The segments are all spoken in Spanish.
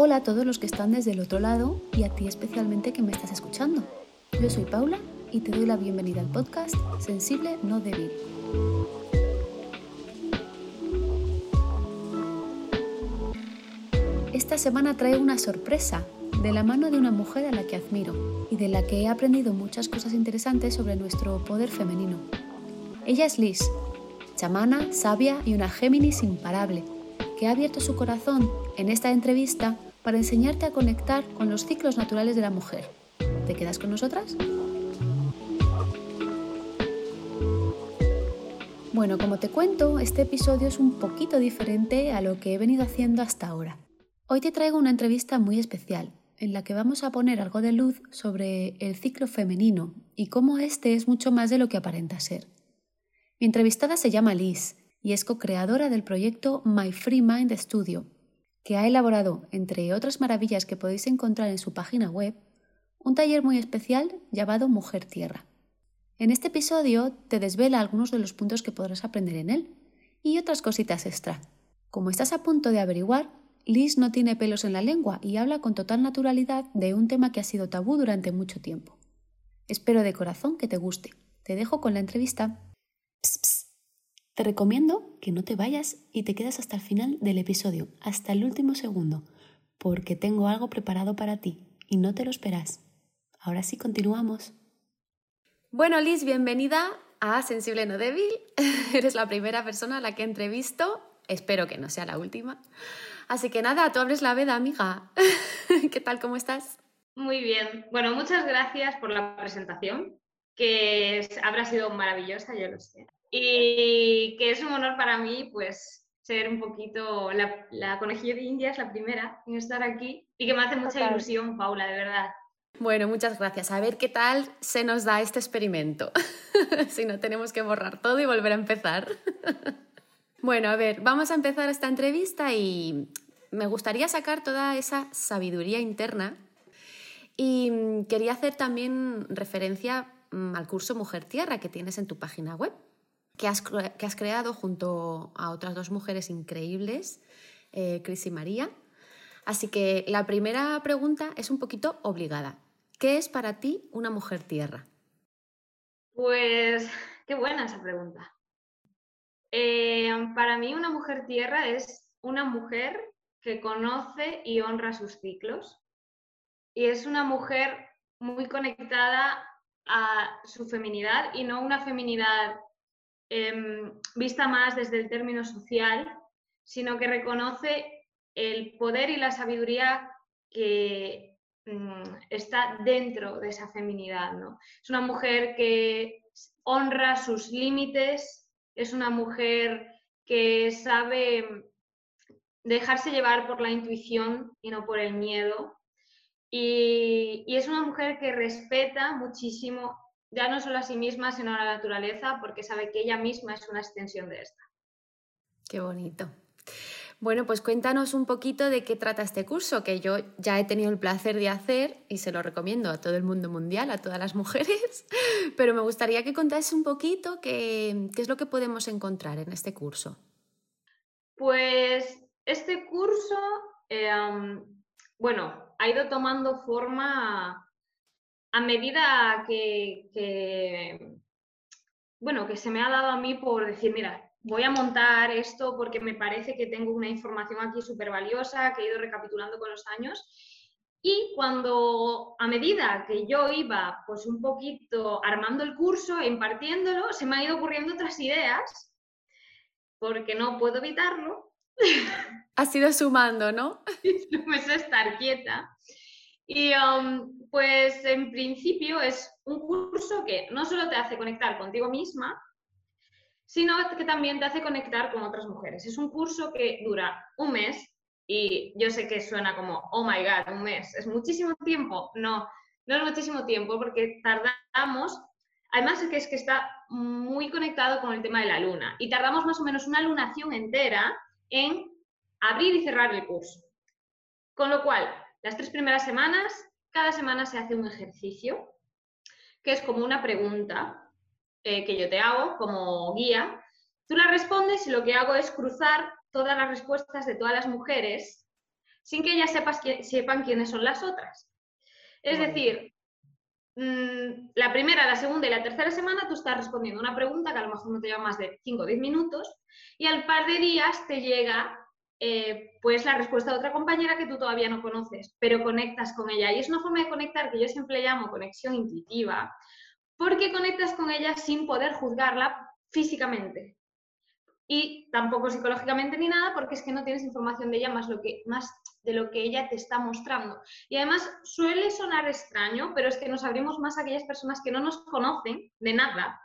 Hola a todos los que están desde el otro lado y a ti especialmente que me estás escuchando. Yo soy Paula y te doy la bienvenida al podcast Sensible no débil. Esta semana traigo una sorpresa de la mano de una mujer a la que admiro y de la que he aprendido muchas cosas interesantes sobre nuestro poder femenino. Ella es Liz, chamana, sabia y una Géminis imparable, que ha abierto su corazón en esta entrevista para enseñarte a conectar con los ciclos naturales de la mujer. ¿Te quedas con nosotras? Bueno, como te cuento, este episodio es un poquito diferente a lo que he venido haciendo hasta ahora. Hoy te traigo una entrevista muy especial, en la que vamos a poner algo de luz sobre el ciclo femenino y cómo este es mucho más de lo que aparenta ser. Mi entrevistada se llama Liz y es co-creadora del proyecto My Free Mind Studio, que ha elaborado, entre otras maravillas que podéis encontrar en su página web, un taller muy especial llamado Mujer Tierra. En este episodio te desvela algunos de los puntos que podrás aprender en él y otras cositas extra. Como estás a punto de averiguar, Liz no tiene pelos en la lengua y habla con total naturalidad de un tema que ha sido tabú durante mucho tiempo. Espero de corazón que te guste. Te dejo con la entrevista. Te recomiendo que no te vayas y te quedes hasta el final del episodio, hasta el último segundo, porque tengo algo preparado para ti y no te lo esperas. Ahora sí continuamos. Bueno, Liz, bienvenida a Sensible No Débil. Eres la primera persona a la que entrevisto. Espero que no sea la última. Así que nada, tú abres la veda, amiga. ¿Qué tal? ¿Cómo estás? Muy bien. Bueno, muchas gracias por la presentación, que habrá sido maravillosa, yo lo sé y que es un honor para mí, pues, ser un poquito la, la conejilla de Indias, la primera en estar aquí, y que me hace mucha ilusión, Paula, de verdad. Bueno, muchas gracias. A ver qué tal se nos da este experimento. si no tenemos que borrar todo y volver a empezar. bueno, a ver, vamos a empezar esta entrevista y me gustaría sacar toda esa sabiduría interna y mm, quería hacer también referencia mm, al curso Mujer Tierra que tienes en tu página web que has, creado junto a otras dos mujeres increíbles, eh, Cris y María. Así que la primera pregunta es un poquito obligada. ¿Qué es para ti una mujer tierra? Pues qué buena esa pregunta. Eh, para mí una mujer tierra es una mujer que conoce y honra sus ciclos y es una mujer muy conectada a su feminidad y no una feminidad Em, vista más desde el término social, sino que reconoce el poder y la sabiduría que mm, está dentro de esa feminidad. ¿no? Es una mujer que honra sus límites, es una mujer que sabe dejarse llevar por la intuición y no por el miedo. y es una mujer que respeta muchísimo ya no solo a sí misma, sino a la naturaleza, porque sabe que ella misma es una extensión de esta. Qué bonito. Bueno, pues cuéntanos un poquito de qué trata este curso, que yo ya he tenido el placer de hacer y se lo recomiendo a todo el mundo mundial, a todas las mujeres, pero me gustaría que contases un poquito qué, es lo que podemos encontrar en este curso. Pues este curso, eh, bueno, ha ido tomando forma a medida que, bueno, que se me ha dado a mí por decir, mira, voy a montar esto porque me parece que tengo una información aquí súper valiosa que he ido recapitulando con los años. Y cuando a medida que yo iba pues un poquito armando el curso, impartiéndolo, se me han ido ocurriendo otras ideas, porque no puedo evitarlo. Ha sido sumando, ¿no? no me sé estar quieta. Y um, pues en principio es un curso que no solo te hace conectar contigo misma, sino que también te hace conectar con otras mujeres. Es un curso que dura un mes y yo sé que suena como, oh my god, un mes, es muchísimo tiempo. No, no es muchísimo tiempo porque tardamos, además es que, es que está muy conectado con el tema de la luna y tardamos más o menos una lunación entera en abrir y cerrar el curso. Con lo cual, las tres primeras semanas, cada semana se hace un ejercicio, que es como una pregunta eh, que yo te hago como guía. Tú la respondes y lo que hago es cruzar todas las respuestas de todas las mujeres sin que ellas sepan quiénes son las otras. Es decir, mm, la primera, la segunda y la tercera semana tú estás respondiendo una pregunta que a lo mejor no te lleva más de 5 o 10 minutos y al par de días te llega eh, pues la respuesta de otra compañera que tú todavía no conoces, pero conectas con ella. Y es una forma de conectar que yo siempre llamo conexión intuitiva, porque conectas con ella sin poder juzgarla físicamente. Y tampoco psicológicamente ni nada, porque es que no tienes información de ella más, lo que, más de lo que ella te está mostrando. Y además suele sonar extraño, pero es que nos abrimos más a aquellas personas que no nos conocen de nada,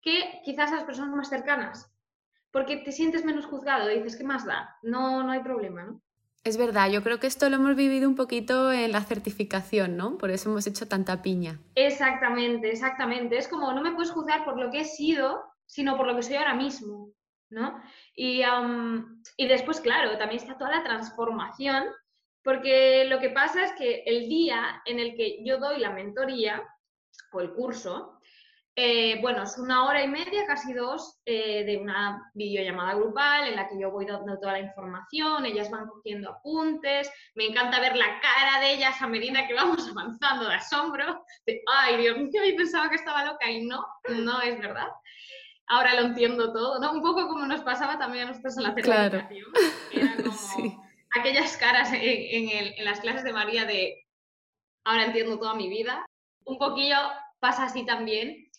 que quizás a las personas más cercanas porque te sientes menos juzgado, dices, ¿qué más da? No, no hay problema, ¿no? Es verdad, yo creo que esto lo hemos vivido un poquito en la certificación, ¿no? Por eso hemos hecho tanta piña. Exactamente, exactamente. Es como, no me puedes juzgar por lo que he sido, sino por lo que soy ahora mismo, ¿no? Y, y después, claro, también está toda la transformación, porque lo que pasa es que el día en el que yo doy la mentoría o el curso, eh, bueno, es una hora y media, casi dos, eh, de una videollamada grupal en la que yo voy dando toda la información, ellas van cogiendo apuntes, me encanta ver la cara de ellas a medida que vamos avanzando de asombro, de, ay Dios mío, yo pensaba que estaba loca y no, no es verdad. Ahora lo entiendo todo, ¿no? Un poco como nos pasaba también a nosotros en la certificación. Era como aquellas caras en, en las clases de María de, ahora entiendo toda mi vida. Un poquillo pasa así también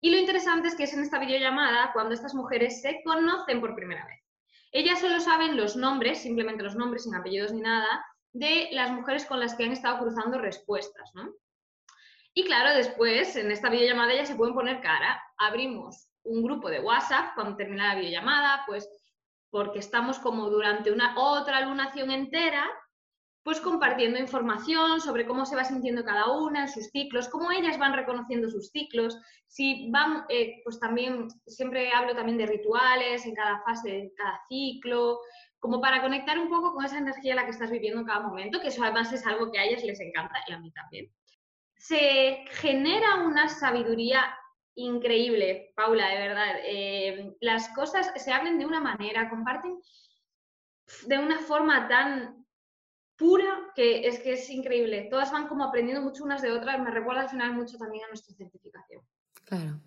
y lo interesante es que es en esta videollamada cuando estas mujeres se conocen por primera vez. Ellas solo saben los nombres, simplemente los nombres, sin apellidos ni nada, de las mujeres con las que han estado cruzando respuestas, ¿no? Y claro, después en esta videollamada ellas se pueden poner cara. Abrimos un grupo de WhatsApp cuando termina la videollamada, pues porque estamos como durante una otra lunación entera pues compartiendo información sobre cómo se va sintiendo cada una en sus ciclos, cómo ellas van reconociendo sus ciclos, si van, eh, pues también, siempre hablo también de rituales en cada fase de cada ciclo, como para conectar un poco con esa energía en la que estás viviendo en cada momento, que eso además es algo que a ellas les encanta y a mí también. Se genera una sabiduría increíble, Paula, de verdad. Eh, las cosas se abren de una manera, comparten de una forma tan pura que es que es increíble. Todas van como aprendiendo mucho unas de otras. Me recuerda al final mucho también a nuestra certificación. Claro.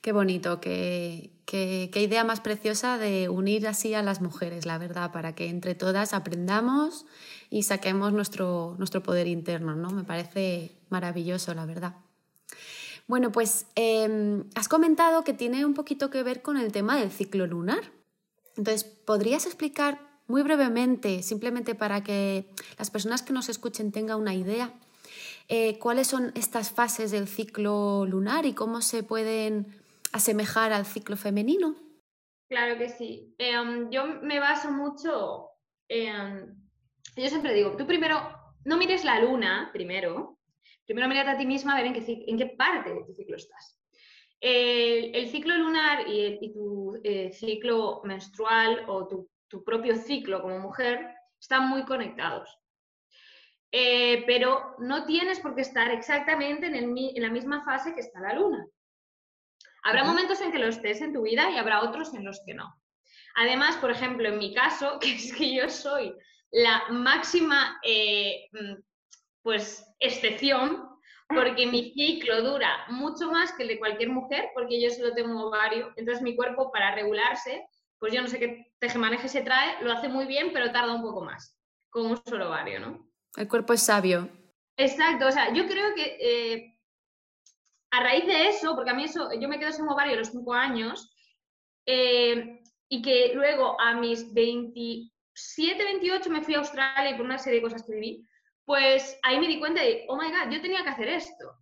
Qué bonito, qué, qué, idea más preciosa de unir así a las mujeres, la verdad, para que entre todas aprendamos y saquemos nuestro, nuestro poder interno, ¿no? Me parece maravilloso, la verdad. Bueno, pues em, has comentado que tiene un poquito que ver con el tema del ciclo lunar. Entonces, ¿podrías explicar muy brevemente, simplemente para que las personas que nos escuchen tengan una idea, eh, cuáles son estas fases del ciclo lunar y cómo se pueden asemejar al ciclo femenino. Claro que sí. Em, yo me baso mucho en... Yo siempre digo, tú primero, no mires la luna primero, primero mírate a ti misma a ver en qué, en qué parte de tu ciclo estás. El, ciclo lunar y, tu eh, ciclo menstrual o tu tu propio ciclo como mujer, están muy conectados. Eh, pero no tienes por qué estar exactamente en, la misma fase que está la luna. Habrá momentos en que lo estés en tu vida y habrá otros en los que no. Además, por ejemplo, en mi caso, que es que yo soy la máxima eh, mm, pues, excepción, porque mi ciclo dura mucho más que el de cualquier mujer, porque yo solo tengo ovario, entonces mi cuerpo para regularse pues yo no sé qué tejemaneje se trae, lo hace muy bien, pero tarda un poco más, con un solo ovario, ¿no? El cuerpo es sabio. Exacto, o sea, yo creo que eh, a raíz de eso, porque a mí eso, yo me quedo sin ovario a los cinco años, eh, y que luego a mis 27, 28 me fui a Australia y por una serie de cosas que viví, pues ahí me di cuenta de, oh my god, yo tenía que hacer esto.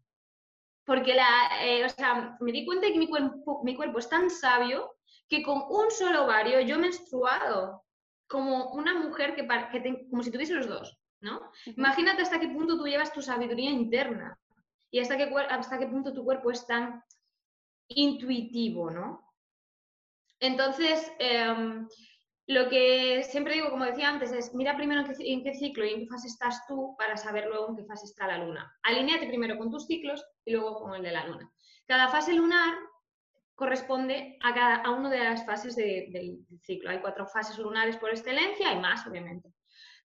Porque la, eh, o sea, me di cuenta de que mi cuerpo, mi cuerpo es tan sabio que con un solo ovario yo he menstruado como una mujer que, que como si tuviese los dos, ¿no? Imagínate hasta qué punto tú llevas tu sabiduría interna y hasta qué, hasta qué punto tu cuerpo es tan intuitivo, ¿no? Entonces, em, lo que siempre digo, como decía antes, es mira primero en qué, en qué, ciclo y en qué fase estás tú para saber luego en qué fase está la luna. Alíneate primero con tus ciclos y luego con el de la luna. Cada fase lunar corresponde a, cada, a una de las fases del ciclo. Hay cuatro fases lunares por excelencia, hay más, obviamente.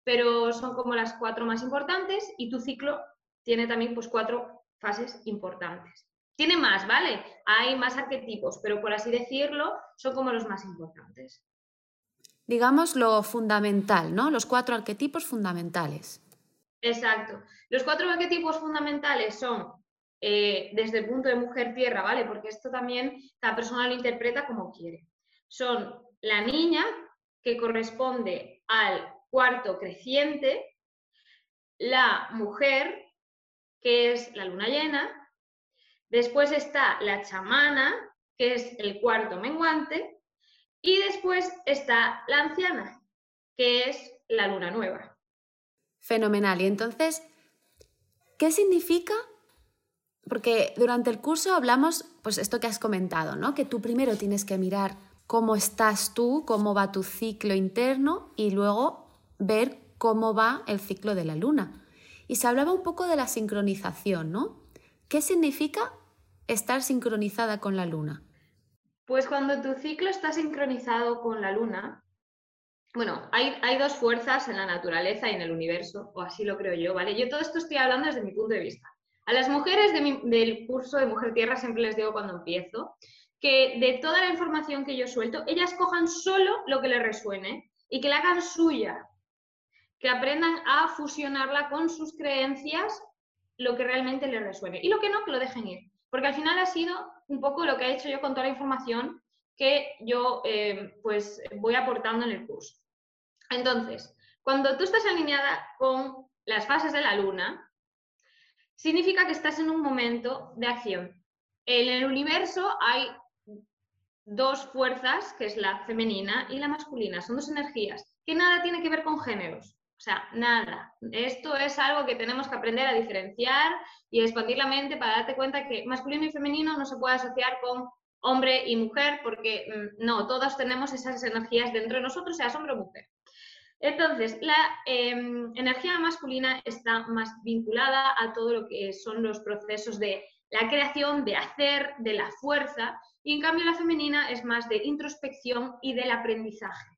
pero son como las cuatro más importantes y tu ciclo tiene también pues cuatro fases importantes. Tiene más, ¿vale? Hay más arquetipos, pero por así decirlo, son como los más importantes. Digamos lo fundamental, ¿no? Los cuatro arquetipos fundamentales. Exacto. Los cuatro arquetipos fundamentales son eh, desde el punto de mujer tierra, ¿vale? Porque esto también cada persona lo interpreta como quiere. Son la niña, que corresponde al cuarto creciente, la mujer, que es la luna llena, Después está la chamana, que es el cuarto menguante, y después está la anciana, que es la luna nueva. Fenomenal. Y entonces, ¿qué significa? Porque durante el curso hablamos, pues esto que has comentado, ¿no? Que tú primero tienes que mirar cómo estás tú, cómo va tu ciclo interno y luego ver cómo va el ciclo de la luna. Y se hablaba un poco de la sincronización, ¿no? ¿Qué significa estar sincronizada con la luna? Pues cuando tu ciclo está sincronizado con la luna, bueno, hay, hay, dos fuerzas en la naturaleza y en el universo, o así lo creo yo, ¿vale? Yo todo esto estoy hablando desde mi punto de vista. A las mujeres del curso de Mujer Tierra siempre les digo cuando empiezo que de toda la información que yo suelto, ellas cojan solo lo que les resuene y que la hagan suya, que aprendan a fusionarla con sus creencias lo que realmente les resuene. Y lo que no, que lo dejen ir. Porque al final ha sido un poco lo que he hecho yo con toda la información que yo eh, pues voy aportando en el curso. Entonces, cuando tú estás alineada con las fases de la luna, significa que estás en un momento de acción. En el universo hay dos fuerzas, que es la femenina y la masculina, son dos energías que nada tiene que ver con géneros. O sea, nada. Esto es algo que tenemos que aprender a diferenciar y expandir la mente para darte cuenta que masculino y femenino no se puede asociar con hombre y mujer porque mm, no, todos tenemos esas energías dentro de nosotros, seas hombre o mujer. Entonces, la em, energía masculina está más vinculada a todo lo que son los procesos de la creación, de hacer, de la fuerza, y en cambio la femenina es más de introspección y del aprendizaje.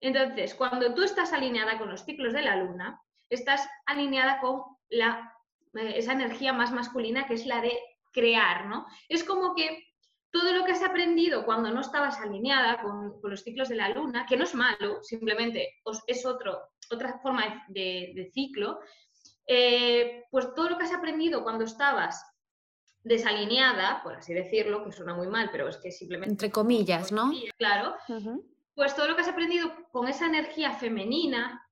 Entonces, cuando tú estás alineada con los ciclos de la luna, estás alineada con la, eh, esa energía más masculina que es la de crear, ¿no? Es como que todo lo que has aprendido cuando no estabas alineada con, los ciclos de la luna, que no es malo, simplemente es otro, otra forma de, ciclo, eh, pues todo lo que has aprendido cuando estabas desalineada, por así decirlo, que suena muy mal, pero es que simplemente... Entre comillas, ¿no? Claro pues todo lo que has aprendido con esa energía femenina,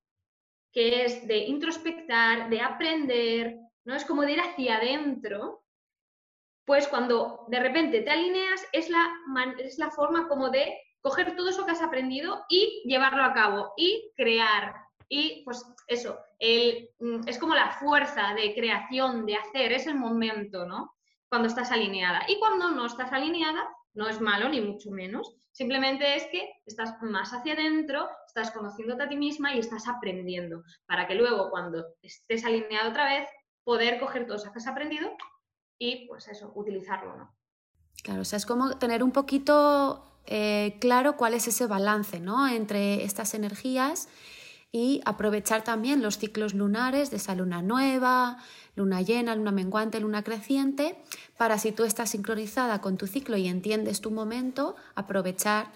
que es de introspectar, de aprender, ¿no? Es como de ir hacia adentro, pues cuando de repente te alineas es la, es la forma como de coger todo eso que has aprendido y llevarlo a cabo y crear. Y pues eso, el, mm, es como la fuerza de creación, de hacer, es el momento, ¿no? Cuando estás alineada. Y cuando no estás alineada, no es malo ni mucho menos, Simplemente es que estás más hacia adentro, estás conociéndote a ti misma y estás aprendiendo, para que luego cuando estés alineado otra vez, poder coger todo eso que has aprendido y pues eso, utilizarlo, ¿no? Claro, o sea, es como tener un poquito eh, claro cuál es ese balance, ¿no? Entre estas energías y aprovechar también los ciclos lunares de esa luna nueva, luna llena, luna menguante, luna creciente, para si tú estás sincronizada con tu ciclo y entiendes tu momento, aprovechar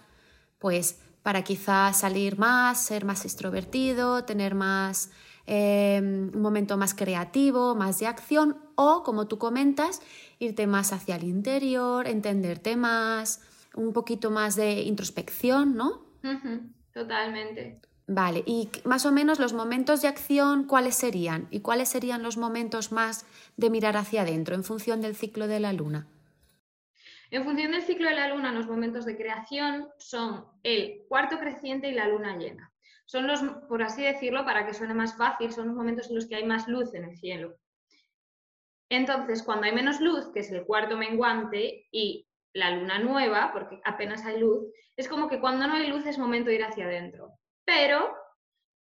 pues para quizás salir más, ser más extrovertido, tener más eh, un momento más creativo, más de acción o, como tú comentas, irte más hacia el interior, entenderte más, un poquito más de introspección, ¿no? Totalmente. Vale, y más o menos los momentos de acción, ¿cuáles serían? ¿Y cuáles serían los momentos más de mirar hacia adentro en función del ciclo de la luna? En función del ciclo de la luna, los momentos de creación son el cuarto creciente y la luna llena. Son los, por así decirlo, para que suene más fácil, son los momentos en los que hay más luz en el cielo. Entonces, cuando hay menos luz, que es el cuarto menguante, y la luna nueva, porque apenas hay luz, es como que cuando no hay luz es momento de ir hacia adentro. Pero,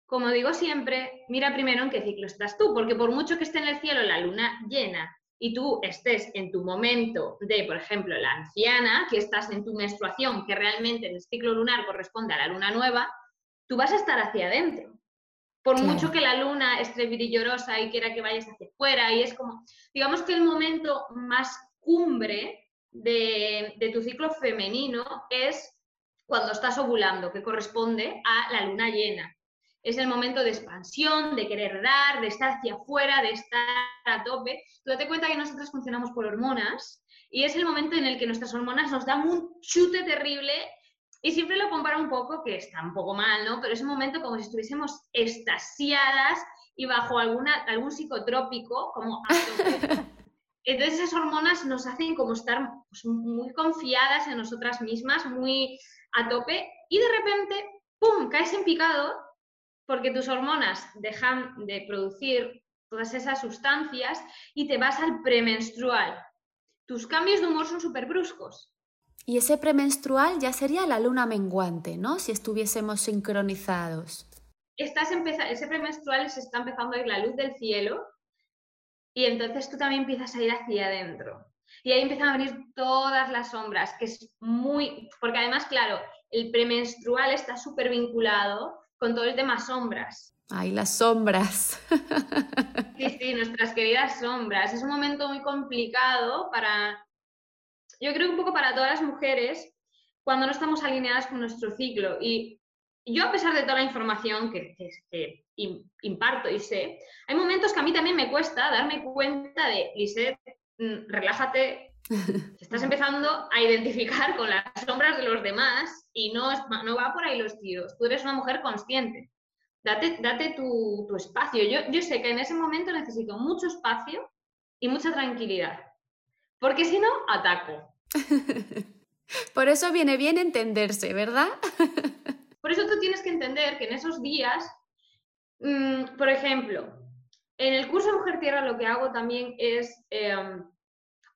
como digo siempre, mira primero en qué ciclo estás tú, porque por mucho que esté en el cielo la luna llena y tú estés en tu momento de, por ejemplo, la anciana, que estás en tu menstruación, que realmente en el ciclo lunar corresponde a la luna nueva, tú vas a estar hacia adentro. Por mucho que la luna esté brillorosa y quiera que vayas hacia afuera, y es como, digamos que el momento más cumbre de, de tu ciclo femenino es cuando estás ovulando, que corresponde a la luna llena. Es el momento de expansión, de querer dar, de estar hacia afuera, de estar a tope. Tú date cuenta que nosotros funcionamos por hormonas y es el momento en el que nuestras hormonas nos dan un chute terrible y siempre lo comparo un poco, que está un poco mal, ¿no? Pero es un momento como si estuviésemos estasiadas y bajo alguna, algún psicotrópico, como Entonces esas hormonas nos hacen como estar pues, muy confiadas en nosotras mismas, muy a tope, y de repente, ¡pum!, caes en picado porque tus hormonas dejan de producir todas esas sustancias y te vas al premenstrual. Tus cambios de humor son súper bruscos. Y ese premenstrual ya sería la luna menguante, ¿no? Si estuviésemos sincronizados. Estás ese premenstrual se está empezando a ir la luz del cielo y entonces tú también empiezas a ir hacia adentro. Y ahí empiezan a venir todas las sombras, que es muy... Porque además, claro, el premenstrual está súper vinculado con todo el tema sombras. Ay, las sombras. Sí, sí, nuestras queridas sombras. Es un momento muy complicado para, yo creo que un poco para todas las mujeres, cuando no estamos alineadas con nuestro ciclo. Y yo, a pesar de toda la información que, que, imparto y sé, hay momentos que a mí también me cuesta darme cuenta de, Lisette, mm, relájate, estás empezando a identificar con las sombras de los demás y no, no va por ahí los tiros. Tú eres una mujer consciente. Date, date tu, tu espacio. Yo, yo sé que en ese momento necesito mucho espacio y mucha tranquilidad. Porque si no, ataco. Por eso viene bien entenderse, ¿verdad? Por eso tú tienes que entender que en esos días, mm, por ejemplo, en el curso Mujer Tierra lo que hago también es, em,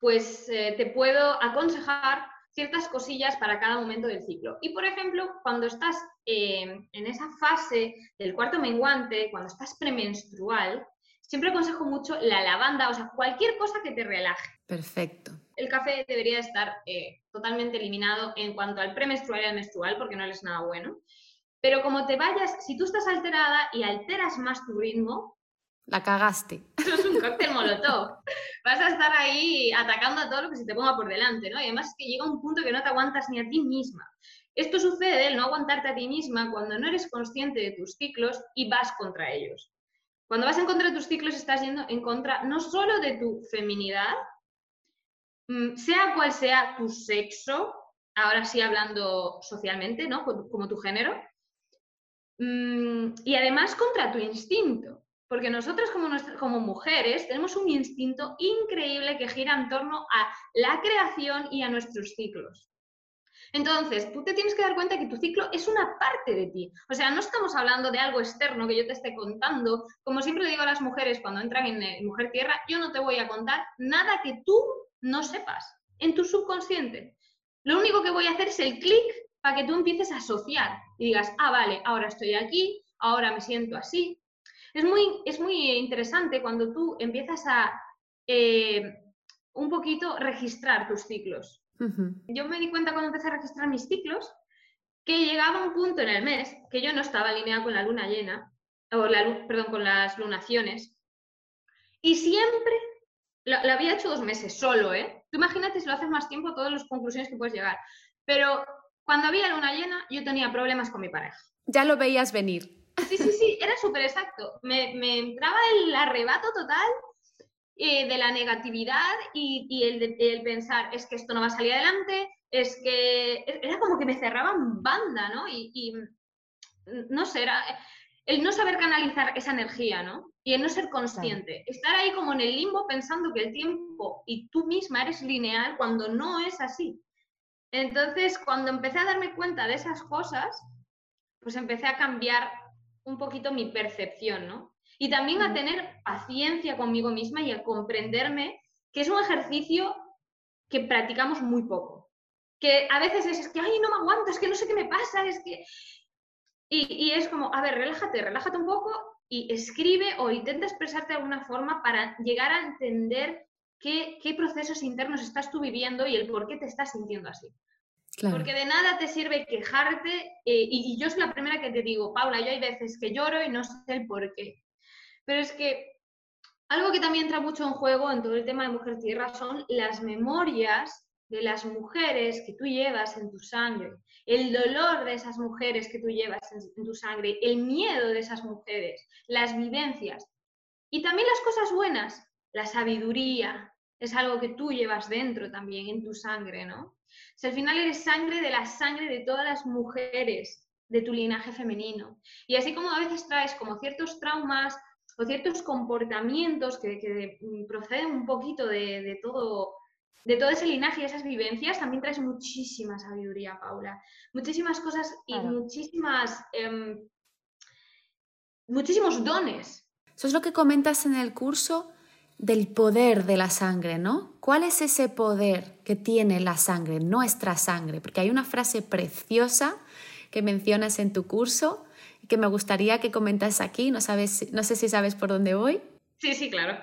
pues eh, te puedo aconsejar ciertas cosillas para cada momento del ciclo. Y por ejemplo, cuando estás em, en esa fase del cuarto menguante, cuando estás premenstrual, siempre aconsejo mucho la lavanda, o sea, cualquier cosa que te relaje. Perfecto. El café debería estar eh, totalmente eliminado en cuanto al premenstrual y al menstrual, porque no es nada bueno. Pero como te vayas, si tú estás alterada y alteras más tu ritmo, la cagaste. Eso es un cóctel molotov. Vas a estar ahí atacando a todo lo que se te ponga por delante, ¿no? Y además es que llega un punto que no te aguantas ni a ti misma. Esto sucede, el no aguantarte a ti misma, cuando no eres consciente de tus ciclos y vas contra ellos. Cuando vas en contra de tus ciclos estás yendo en contra no solo de tu feminidad, sea cual sea tu sexo, ahora sí hablando socialmente, ¿no? Como tu género, mm, y además contra tu instinto, porque nosotras como, como mujeres tenemos un instinto increíble que gira en torno a la creación y a nuestros ciclos. Entonces, tú te tienes que dar cuenta que tu ciclo es una parte de ti. O sea, no estamos hablando de algo externo que yo te esté contando. Como siempre digo a las mujeres cuando entran en Mujer Tierra, yo no te voy a contar nada que tú no sepas en tu subconsciente. Lo único que voy a hacer es el clic para que tú empieces a asociar y digas, ah, vale, ahora estoy aquí, ahora me siento así. Es muy, es muy interesante cuando tú empiezas a eh, un poquito registrar tus ciclos. Yo me di cuenta cuando empecé a registrar mis ciclos que llegaba un punto en el mes que yo no estaba alineada con la luna llena, o la, perdón, con las lunaciones, y siempre lo, había hecho dos meses solo, ¿eh? Tú imagínate si lo haces más tiempo, todas las conclusiones que puedes llegar. Pero cuando había luna llena, yo tenía problemas con mi pareja. Ya lo veías venir. Sí, sí, sí, era súper exacto. Me, me entraba el arrebato total eh, de la negatividad y, el, pensar, es que esto no va a salir adelante, es que era como que me cerraban banda, ¿no? Y, no sé, era el no saber canalizar esa energía, ¿no? Y el no ser consciente, estar ahí como en el limbo pensando que el tiempo y tú misma eres lineal cuando no es así. Entonces, cuando empecé a darme cuenta de esas cosas, pues empecé a cambiar un poquito mi percepción, ¿no? Y también a tener paciencia conmigo misma y a comprenderme que es un ejercicio que practicamos muy poco. Que a veces es, que, ay, no me aguanto, es que no sé qué me pasa, es que... Y, es como, a ver, relájate, relájate un poco y escribe o intenta expresarte de alguna forma para llegar a entender qué, qué procesos internos estás tú viviendo y el por qué te estás sintiendo así. Porque de nada te sirve quejarte eh, y, y, yo soy la primera que te digo, Paula, yo hay veces que lloro y no sé el por qué. Pero es que algo que también entra mucho en juego en todo el tema de Mujer Tierra son las memorias de las mujeres que tú llevas en tu sangre, el dolor de esas mujeres que tú llevas en, tu sangre, el miedo de esas mujeres, las vivencias y también las cosas buenas, la sabiduría, es algo que tú llevas dentro también en tu sangre, ¿no? Si al final eres sangre de la sangre de todas las mujeres de tu linaje femenino. Y así como a veces traes como ciertos traumas o ciertos comportamientos que, proceden un poquito de, todo de todo ese linaje y esas vivencias, también traes muchísima sabiduría, Paula. Muchísimas cosas y muchísimas, em, muchísimos dones. Eso es lo que comentas en el curso del poder de la sangre, ¿no? ¿Cuál es ese poder que tiene la sangre, nuestra sangre? Porque hay una frase preciosa que mencionas en tu curso y que me gustaría que comentas aquí. No, sabes, no sé si sabes por dónde voy. Sí, sí, claro.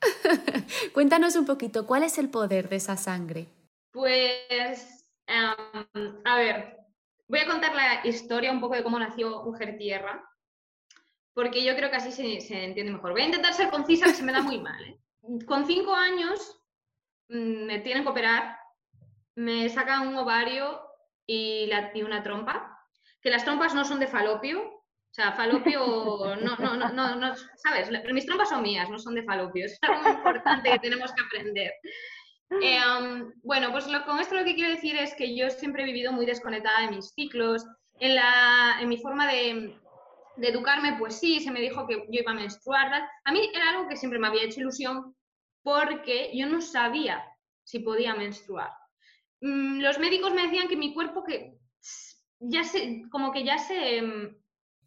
Cuéntanos un poquito, ¿cuál es el poder de esa sangre? Pues, a ver, voy a contar la historia un poco de cómo nació Mujer Tierra, porque yo creo que así se, entiende mejor. Voy a intentar ser concisa, que se me da muy mal. ¿eh? Con cinco años mm, me tienen que operar, me sacan un ovario y, y una trompa, que las trompas no son de falopio, sea, falopio, no, no, no, no, ¿sabes? Mis trompas son mías, no son de falopio. Es algo importante que tenemos que aprender. Um, bueno, pues con esto lo que quiero decir es que yo siempre he vivido muy desconectada de mis ciclos, en, la, en mi forma de, educarme, pues sí, se me dijo que yo iba a menstruar. A mí era algo que siempre me había hecho ilusión porque yo no sabía si podía menstruar. Mm, los médicos me decían que mi cuerpo que ya se, como que ya se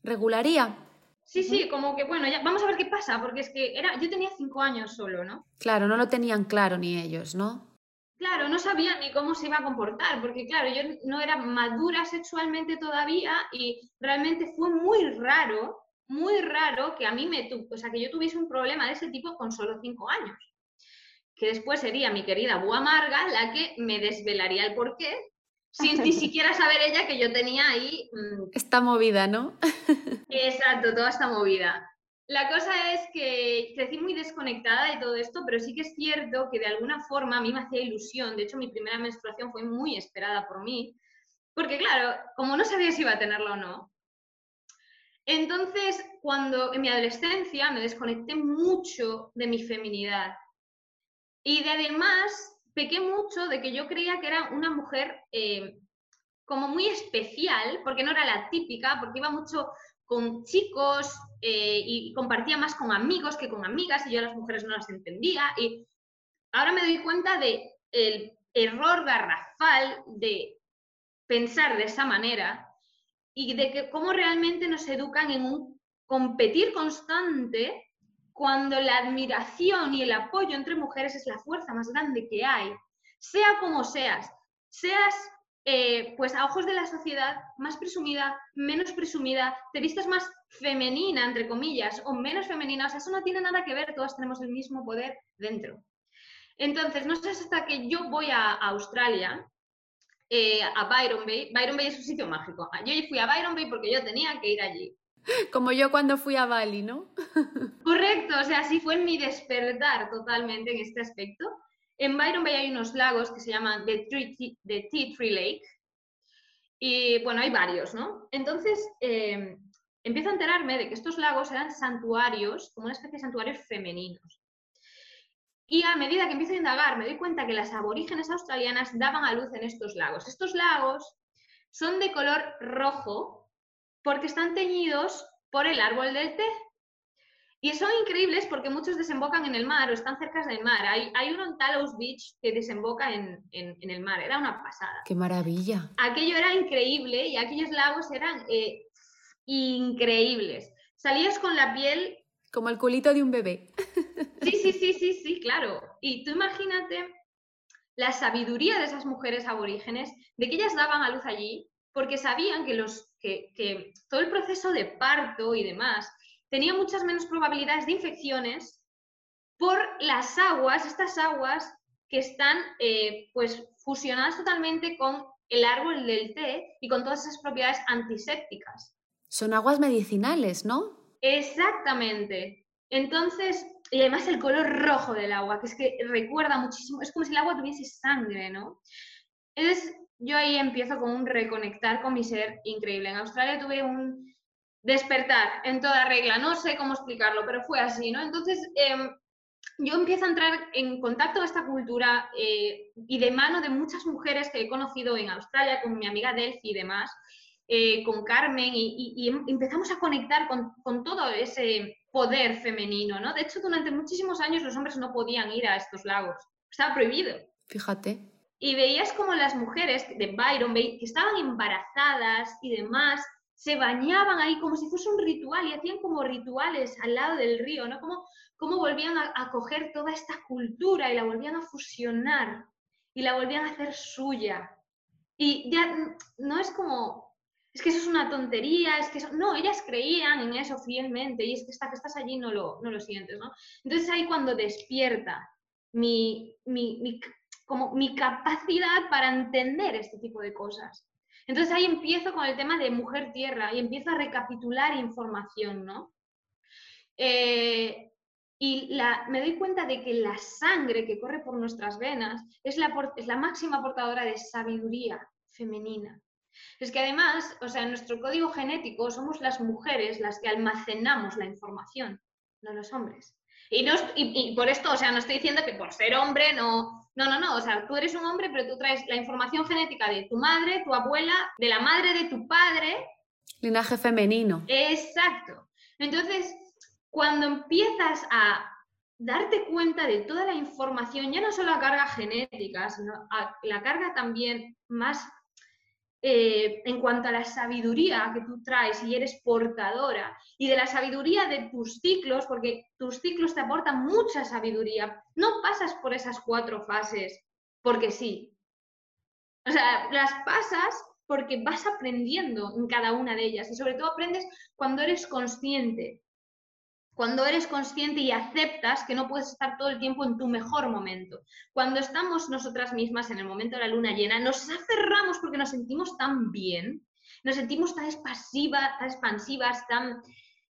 regularía. Sí, sí, como que bueno, ya vamos a ver qué pasa, porque es que era, yo tenía cinco años solo, ¿no? Claro, no lo tenían claro ni ellos, ¿no? Claro, no sabían ni cómo se iba a comportar, porque claro, yo no era madura sexualmente todavía y realmente fue muy raro, muy raro que a mí me, o sea, que yo tuviese un problema de ese tipo con solo cinco años. Que después sería mi querida Bua Marga la que me desvelaría el porqué sin ni siquiera saber ella que yo tenía ahí... Mm, esta movida, ¿no? Exacto, toda esta movida. La cosa es que crecí muy desconectada de todo esto, pero sí que es cierto que de alguna forma a mí me hacía ilusión. De hecho, mi primera menstruación fue muy esperada por mí, porque claro, como no sabía si iba a tenerla o no. Entonces, cuando en mi adolescencia me desconecté mucho de mi feminidad. Y de además pequé mucho de que yo creía que era una mujer eh, como muy especial, porque no era la típica, porque iba mucho con chicos eh, y compartía más con amigos que con amigas y yo a las mujeres no las entendía. Y ahora me doy cuenta de el error garrafal de pensar de esa manera y de que cómo realmente nos educan en un competir constante cuando la admiración y el apoyo entre mujeres es la fuerza más grande que hay, sea como seas, seas eh, pues a ojos de la sociedad más presumida, menos presumida, te vistas más femenina, entre comillas, o menos femenina, o sea, eso no tiene nada que ver, todas tenemos el mismo poder dentro. Entonces, no sé hasta que yo voy a, Australia, eh, a Byron Bay, Byron Bay es un sitio mágico. Yo fui a Byron Bay porque yo tenía que ir allí. Como yo cuando fui a Bali, ¿no? Correcto, o sea, sí fue mi despertar totalmente en este aspecto. En Byron Bay hay unos lagos que se llaman The, Tea Tree Lake. Y bueno, hay varios, ¿no? Entonces, em, empiezo a enterarme de que estos lagos eran santuarios, como una especie de santuarios femeninos. Y a medida que empiezo a indagar, me doy cuenta que las aborígenes australianas daban a luz en estos lagos. Estos lagos son de color rojo, porque están teñidos por el árbol del té. Y son increíbles porque muchos desembocan en el mar o están cerca del mar. Hay, hay uno en Talos Beach que desemboca en, el mar. Era una pasada. ¡Qué maravilla! Aquello era increíble y aquellos lagos eran eh, increíbles. Salías con la piel... Como el culito de un bebé. Sí, sí, sí, sí, sí, claro. Y tú imagínate la sabiduría de esas mujeres aborígenes, de que ellas daban a luz allí, porque sabían que, los, que, todo el proceso de parto y demás tenía muchas menos probabilidades de infecciones por las aguas, estas aguas que están eh, pues fusionadas totalmente con el árbol del té y con todas esas propiedades antisépticas. Son aguas medicinales, ¿no? Exactamente. Entonces, y además el color rojo del agua, que es que recuerda muchísimo, es como si el agua tuviese sangre, ¿no? Entonces, yo ahí empiezo con un reconectar con mi ser increíble. En Australia tuve un despertar en toda regla, no sé cómo explicarlo, pero fue así, ¿no? Entonces, em, yo empiezo a entrar en contacto con esta cultura eh, y de mano de muchas mujeres que he conocido en Australia, con mi amiga Delphi y demás, eh, con Carmen, y, em, empezamos a conectar con, con, todo ese poder femenino, ¿no? De hecho, durante muchísimos años los hombres no podían ir a estos lagos, estaba prohibido. Fíjate. Y veías como las mujeres de Byron, que estaban embarazadas y demás, se bañaban ahí como si fuese un ritual y hacían como rituales al lado del río, ¿no? Como, como volvían a, coger toda esta cultura y la volvían a fusionar y la volvían a hacer suya. Y ya no es como, es que eso es una tontería, es que eso, no, ellas creían en eso fielmente y es que hasta que estás allí no lo, no lo sientes, ¿no? Entonces ahí cuando despierta mi, mi, mi, como mi capacidad para entender este tipo de cosas. Entonces ahí empiezo con el tema de mujer tierra y empiezo a recapitular información, ¿no? Eh, y me doy cuenta de que la sangre que corre por nuestras venas es la, es la máxima portadora de sabiduría femenina. Es que además, o sea, en nuestro código genético somos las mujeres las que almacenamos la información, no los hombres. Y, no, y, por esto, o sea, no estoy diciendo que por ser hombre no... No, no, no, o sea, tú eres un hombre, pero tú traes la información genética de tu madre, tu abuela, de la madre de tu padre. Linaje femenino. Exacto. Entonces, cuando empiezas a darte cuenta de toda la información, ya no solo la carga genética, sino la carga también más eh, en cuanto a la sabiduría que tú traes y eres portadora, y de la sabiduría de tus ciclos, porque tus ciclos te aportan mucha sabiduría. No pasas por esas cuatro fases porque sí. O sea, las pasas porque vas aprendiendo en cada una de ellas y sobre todo aprendes cuando eres consciente cuando eres consciente y aceptas que no puedes estar todo el tiempo en tu mejor momento. Cuando estamos nosotras mismas en el momento de la luna llena, nos aferramos porque nos sentimos tan bien, nos sentimos tan expansivas, tan, expansivas, tan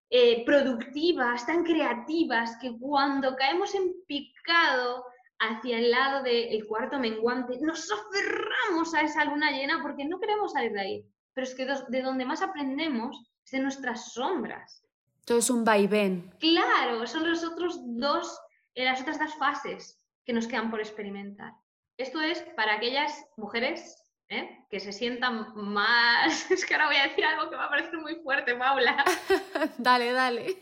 eh, productivas, tan creativas, que cuando caemos en picado hacia el lado del cuarto menguante, nos aferramos a esa luna llena porque no queremos salir de ahí. Pero es que de donde más aprendemos es de nuestras sombras todo es un vaivén. Claro, son los otros dos, eh, las otras dos fases que nos quedan por experimentar. Esto es para aquellas mujeres ¿eh? que se sientan más. Es que ahora voy a decir algo que me va a parecer muy fuerte, Paula. dale, dale.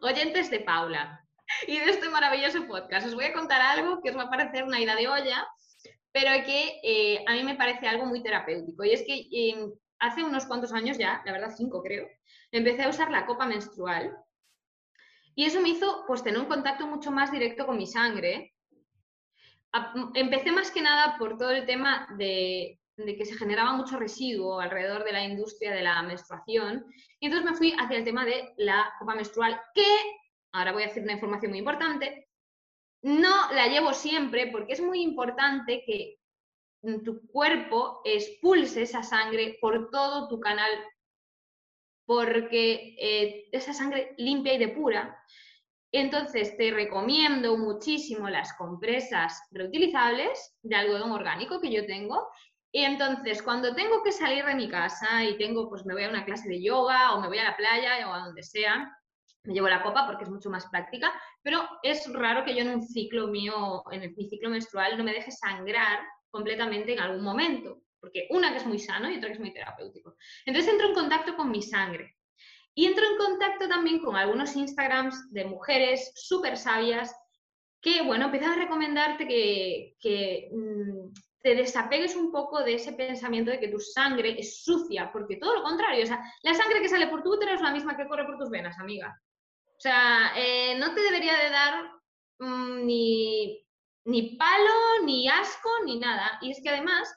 Oyentes de Paula y de este maravilloso podcast. Os voy a contar algo que os va a parecer una ida de olla, pero que eh, a mí me parece algo muy terapéutico. Y es que hace unos cuantos años ya, la verdad cinco creo, empecé a usar la copa menstrual y eso me hizo pues tener un contacto mucho más directo con mi sangre. Empecé más que nada por todo el tema de, que se generaba mucho residuo alrededor de la industria de la menstruación y entonces me fui hacia el tema de la copa menstrual que, ahora voy a decir una información muy importante, no la llevo siempre porque es muy importante que tu cuerpo expulse esa sangre por todo tu canal porque eh, esa sangre limpia y depura. Entonces te recomiendo muchísimo las compresas reutilizables de algodón orgánico que yo tengo. Y entonces cuando tengo que salir de mi casa y tengo, pues me voy a una clase de yoga o me voy a la playa o a donde sea, me llevo la copa porque es mucho más práctica, pero es raro que yo en un ciclo mío, en mi ciclo menstrual, no me deje sangrar completamente en algún momento porque una que es muy sano y otra que es muy terapéutico. Entonces entro en contacto con mi sangre y entro en contacto también con algunos Instagrams de mujeres súper sabias que, bueno, empiezan a recomendarte que, mm, te desapegues un poco de ese pensamiento de que tu sangre es sucia, porque todo lo contrario, o sea, la sangre que sale por tu útero es la misma que corre por tus venas, amiga. O sea, eh, no te debería de dar mm, ni, ni palo, ni asco, ni nada. Y es que además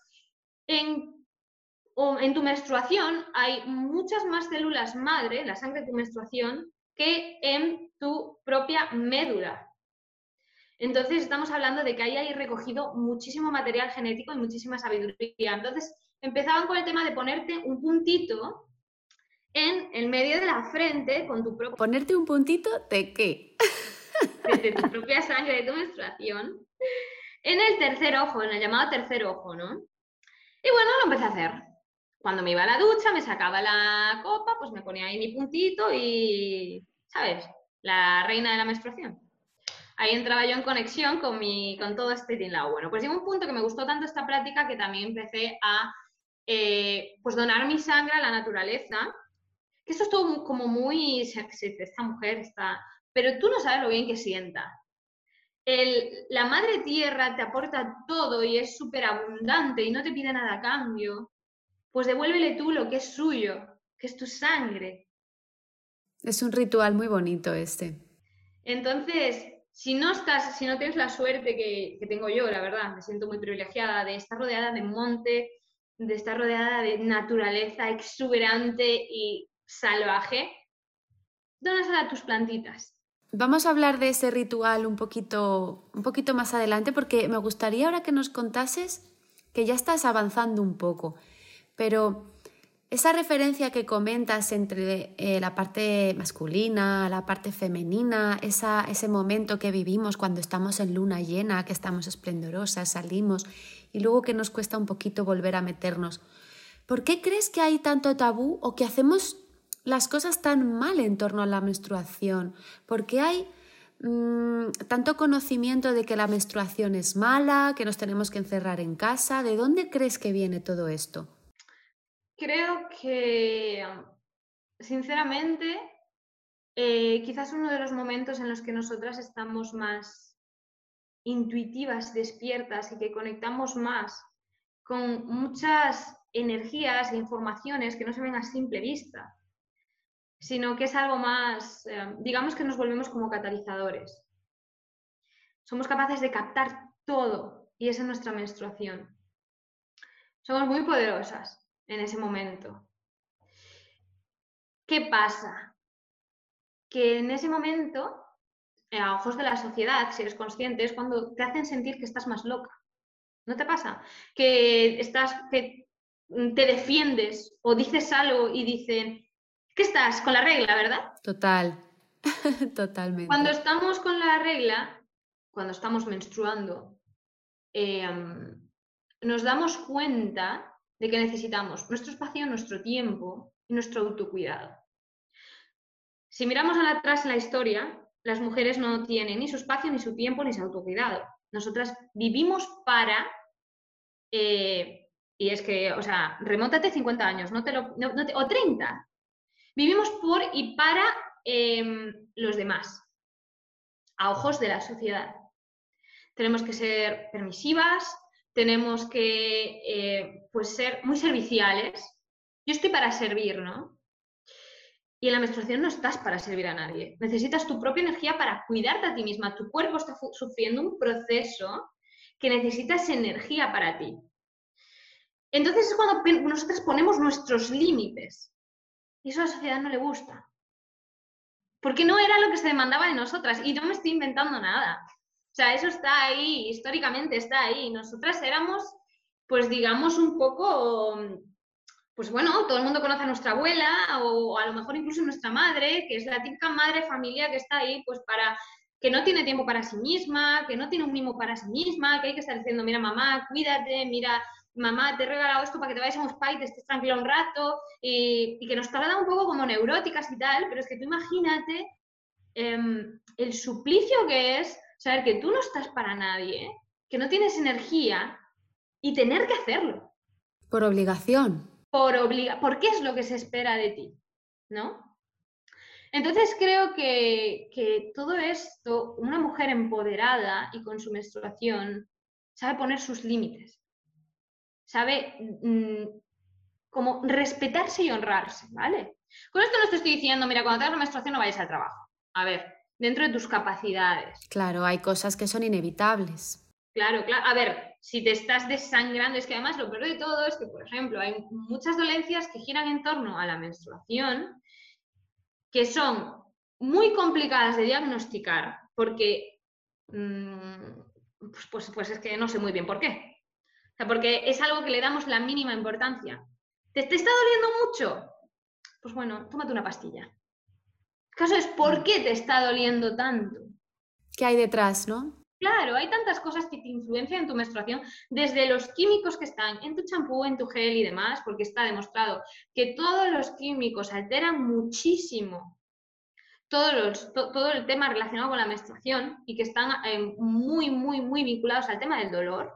en, en tu menstruación hay muchas más células madre, en la sangre de tu menstruación, que en tu propia médula. Entonces estamos hablando de que ahí hay recogido muchísimo material genético y muchísima sabiduría. Entonces, empezaban con el tema de ponerte un puntito en el medio de la frente con tu propio... ¿Ponerte un puntito de qué? De, tu propia sangre, de tu menstruación, en el tercer ojo, en el llamado tercer ojo, ¿no? Y bueno, lo empecé a hacer. Cuando me iba a la ducha, me sacaba la copa, pues me ponía ahí mi puntito y, ¿sabes? La reina de la menstruación. Ahí entraba yo en conexión con, mi, con todo este tinlao. Bueno, pues llegó un punto que me gustó tanto esta práctica que también empecé a eh, pues donar mi sangre a la naturaleza que esto es todo como muy, esta mujer está, pero tú no sabes lo bien que sienta. La madre tierra te aporta todo y es súper abundante y no te pide nada a cambio, pues devuélvele tú lo que es suyo, que es tu sangre. Es un ritual muy bonito este. Entonces, si no estás, si no tienes la suerte que, que tengo yo, la verdad, me siento muy privilegiada de estar rodeada de monte, de estar rodeada de naturaleza exuberante y salvaje, dónasela a tus plantitas. Vamos a hablar de ese ritual un poquito, un poquito más adelante porque me gustaría ahora que nos contases que ya estás avanzando un poco, pero esa referencia que comentas entre eh, la parte masculina, la parte femenina, ese momento que vivimos cuando estamos en luna llena, que estamos esplendorosas, salimos y luego que nos cuesta un poquito volver a meternos. ¿Por qué crees que hay tanto tabú o que hacemos las cosas tan mal en torno a la menstruación? Porque hay mm, tanto conocimiento de que la menstruación es mala, que nos tenemos que encerrar en casa. ¿De dónde crees que viene todo esto? Creo que, sinceramente, eh, quizás uno de los momentos en los que nosotras estamos más intuitivas, despiertas y que conectamos más con muchas energías e informaciones que no se ven a simple vista sino que es algo más, eh, digamos que nos volvemos como catalizadores. Somos capaces de captar todo y es en nuestra menstruación. Somos muy poderosas en ese momento. ¿Qué pasa? Que en ese momento, eh, a ojos de la sociedad, si eres consciente, es cuando te hacen sentir que estás más loca. ¿No te pasa? Que estás, que te defiendes o dices algo y dicen, ¿Qué estás? Con la regla, ¿verdad? Total, totalmente. Cuando estamos con la regla, cuando estamos menstruando, em, nos damos cuenta de que necesitamos nuestro espacio, nuestro tiempo y nuestro autocuidado. Si miramos atrás en la historia, las mujeres no tienen ni su espacio, ni su tiempo, ni su autocuidado. Nosotras vivimos para, eh, y es que, o sea, remóntate 50 años, no te lo, o 30, Vivimos por y para em, los demás, a ojos de la sociedad. Tenemos que ser permisivas, tenemos que eh, pues ser muy serviciales. Yo estoy para servir, ¿no? Y en la menstruación no estás para servir a nadie. Necesitas tu propia energía para cuidarte a ti misma. Tu cuerpo está sufriendo un proceso que necesitas energía para ti. Entonces es cuando nosotros ponemos nuestros límites. Y eso a la sociedad no le gusta. Porque no era lo que se demandaba de nosotras. Y no me estoy inventando nada. O sea, eso está ahí, históricamente está ahí. Nosotras éramos, pues digamos, un poco, pues bueno, todo el mundo conoce a nuestra abuela o a lo mejor incluso nuestra madre, que es la típica madre familia que está ahí, pues para que no tiene tiempo para sí misma, que no tiene un mimo para sí misma, que hay que estar diciendo, mira mamá, cuídate, mira, mamá, te he regalado esto para que te vayas a un spa y te estés tranquila un rato, y, que nos tratan un poco como neuróticas y tal, pero es que tú imagínate em, el suplicio que es saber que tú no estás para nadie, que no tienes energía y tener que hacerlo. Por obligación. Por obliga ¿Por qué es lo que se espera de ti? ¿No? Entonces creo que, que todo esto, una mujer empoderada y con su menstruación, sabe poner sus límites sabe mm, como respetarse y honrarse, ¿vale? Con esto no te estoy diciendo, mira, cuando tengas la menstruación no vayas al trabajo. A ver, dentro de tus capacidades. Claro, hay cosas que son inevitables. Claro, claro. A ver, si te estás desangrando, es que además lo peor de todo es que, por ejemplo, hay muchas dolencias que giran en torno a la menstruación que son muy complicadas de diagnosticar porque, mm, pues, pues, pues es que no sé muy bien por qué. Porque es algo que le damos la mínima importancia. ¿Te, te está doliendo mucho? Pues bueno, tómate una pastilla. El caso es, ¿por mm. qué te está doliendo tanto? ¿Qué hay detrás, no? Claro, hay tantas cosas que te influencian en tu menstruación, desde los químicos que están en tu champú, en tu gel y demás, porque está demostrado que todos los químicos alteran muchísimo todo, el tema relacionado con la menstruación y que están eh, muy, muy, muy vinculados al tema del dolor.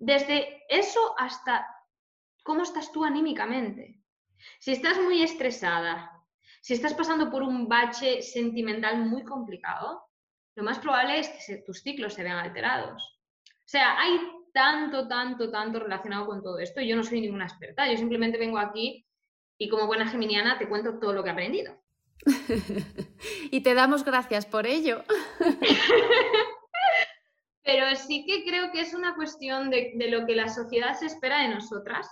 Desde eso hasta cómo estás tú anímicamente. Si estás muy estresada, si estás pasando por un bache sentimental muy complicado, lo más probable es que tus ciclos se vean alterados. O sea, hay tanto, tanto, tanto relacionado con todo esto. Yo no soy ninguna experta, yo simplemente vengo aquí y como buena geminiana te cuento todo lo que he aprendido. y te damos gracias por ello. Pero sí que creo que es una cuestión de, de, lo que la sociedad se espera de nosotras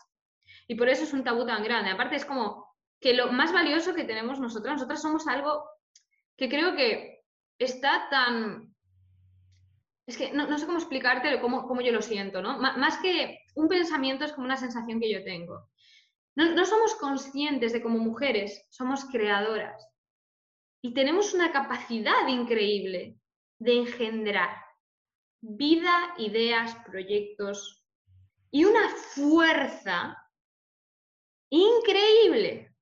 y por eso es un tabú tan grande. Aparte es como que lo más valioso que tenemos nosotras, nosotras somos algo que creo que está tan... Es que no, sé cómo explicarte cómo, cómo, yo lo siento, ¿no? más que un pensamiento es como una sensación que yo tengo. No, no somos conscientes de como mujeres, somos creadoras. Y tenemos una capacidad increíble de engendrar vida, ideas, proyectos y una fuerza increíble.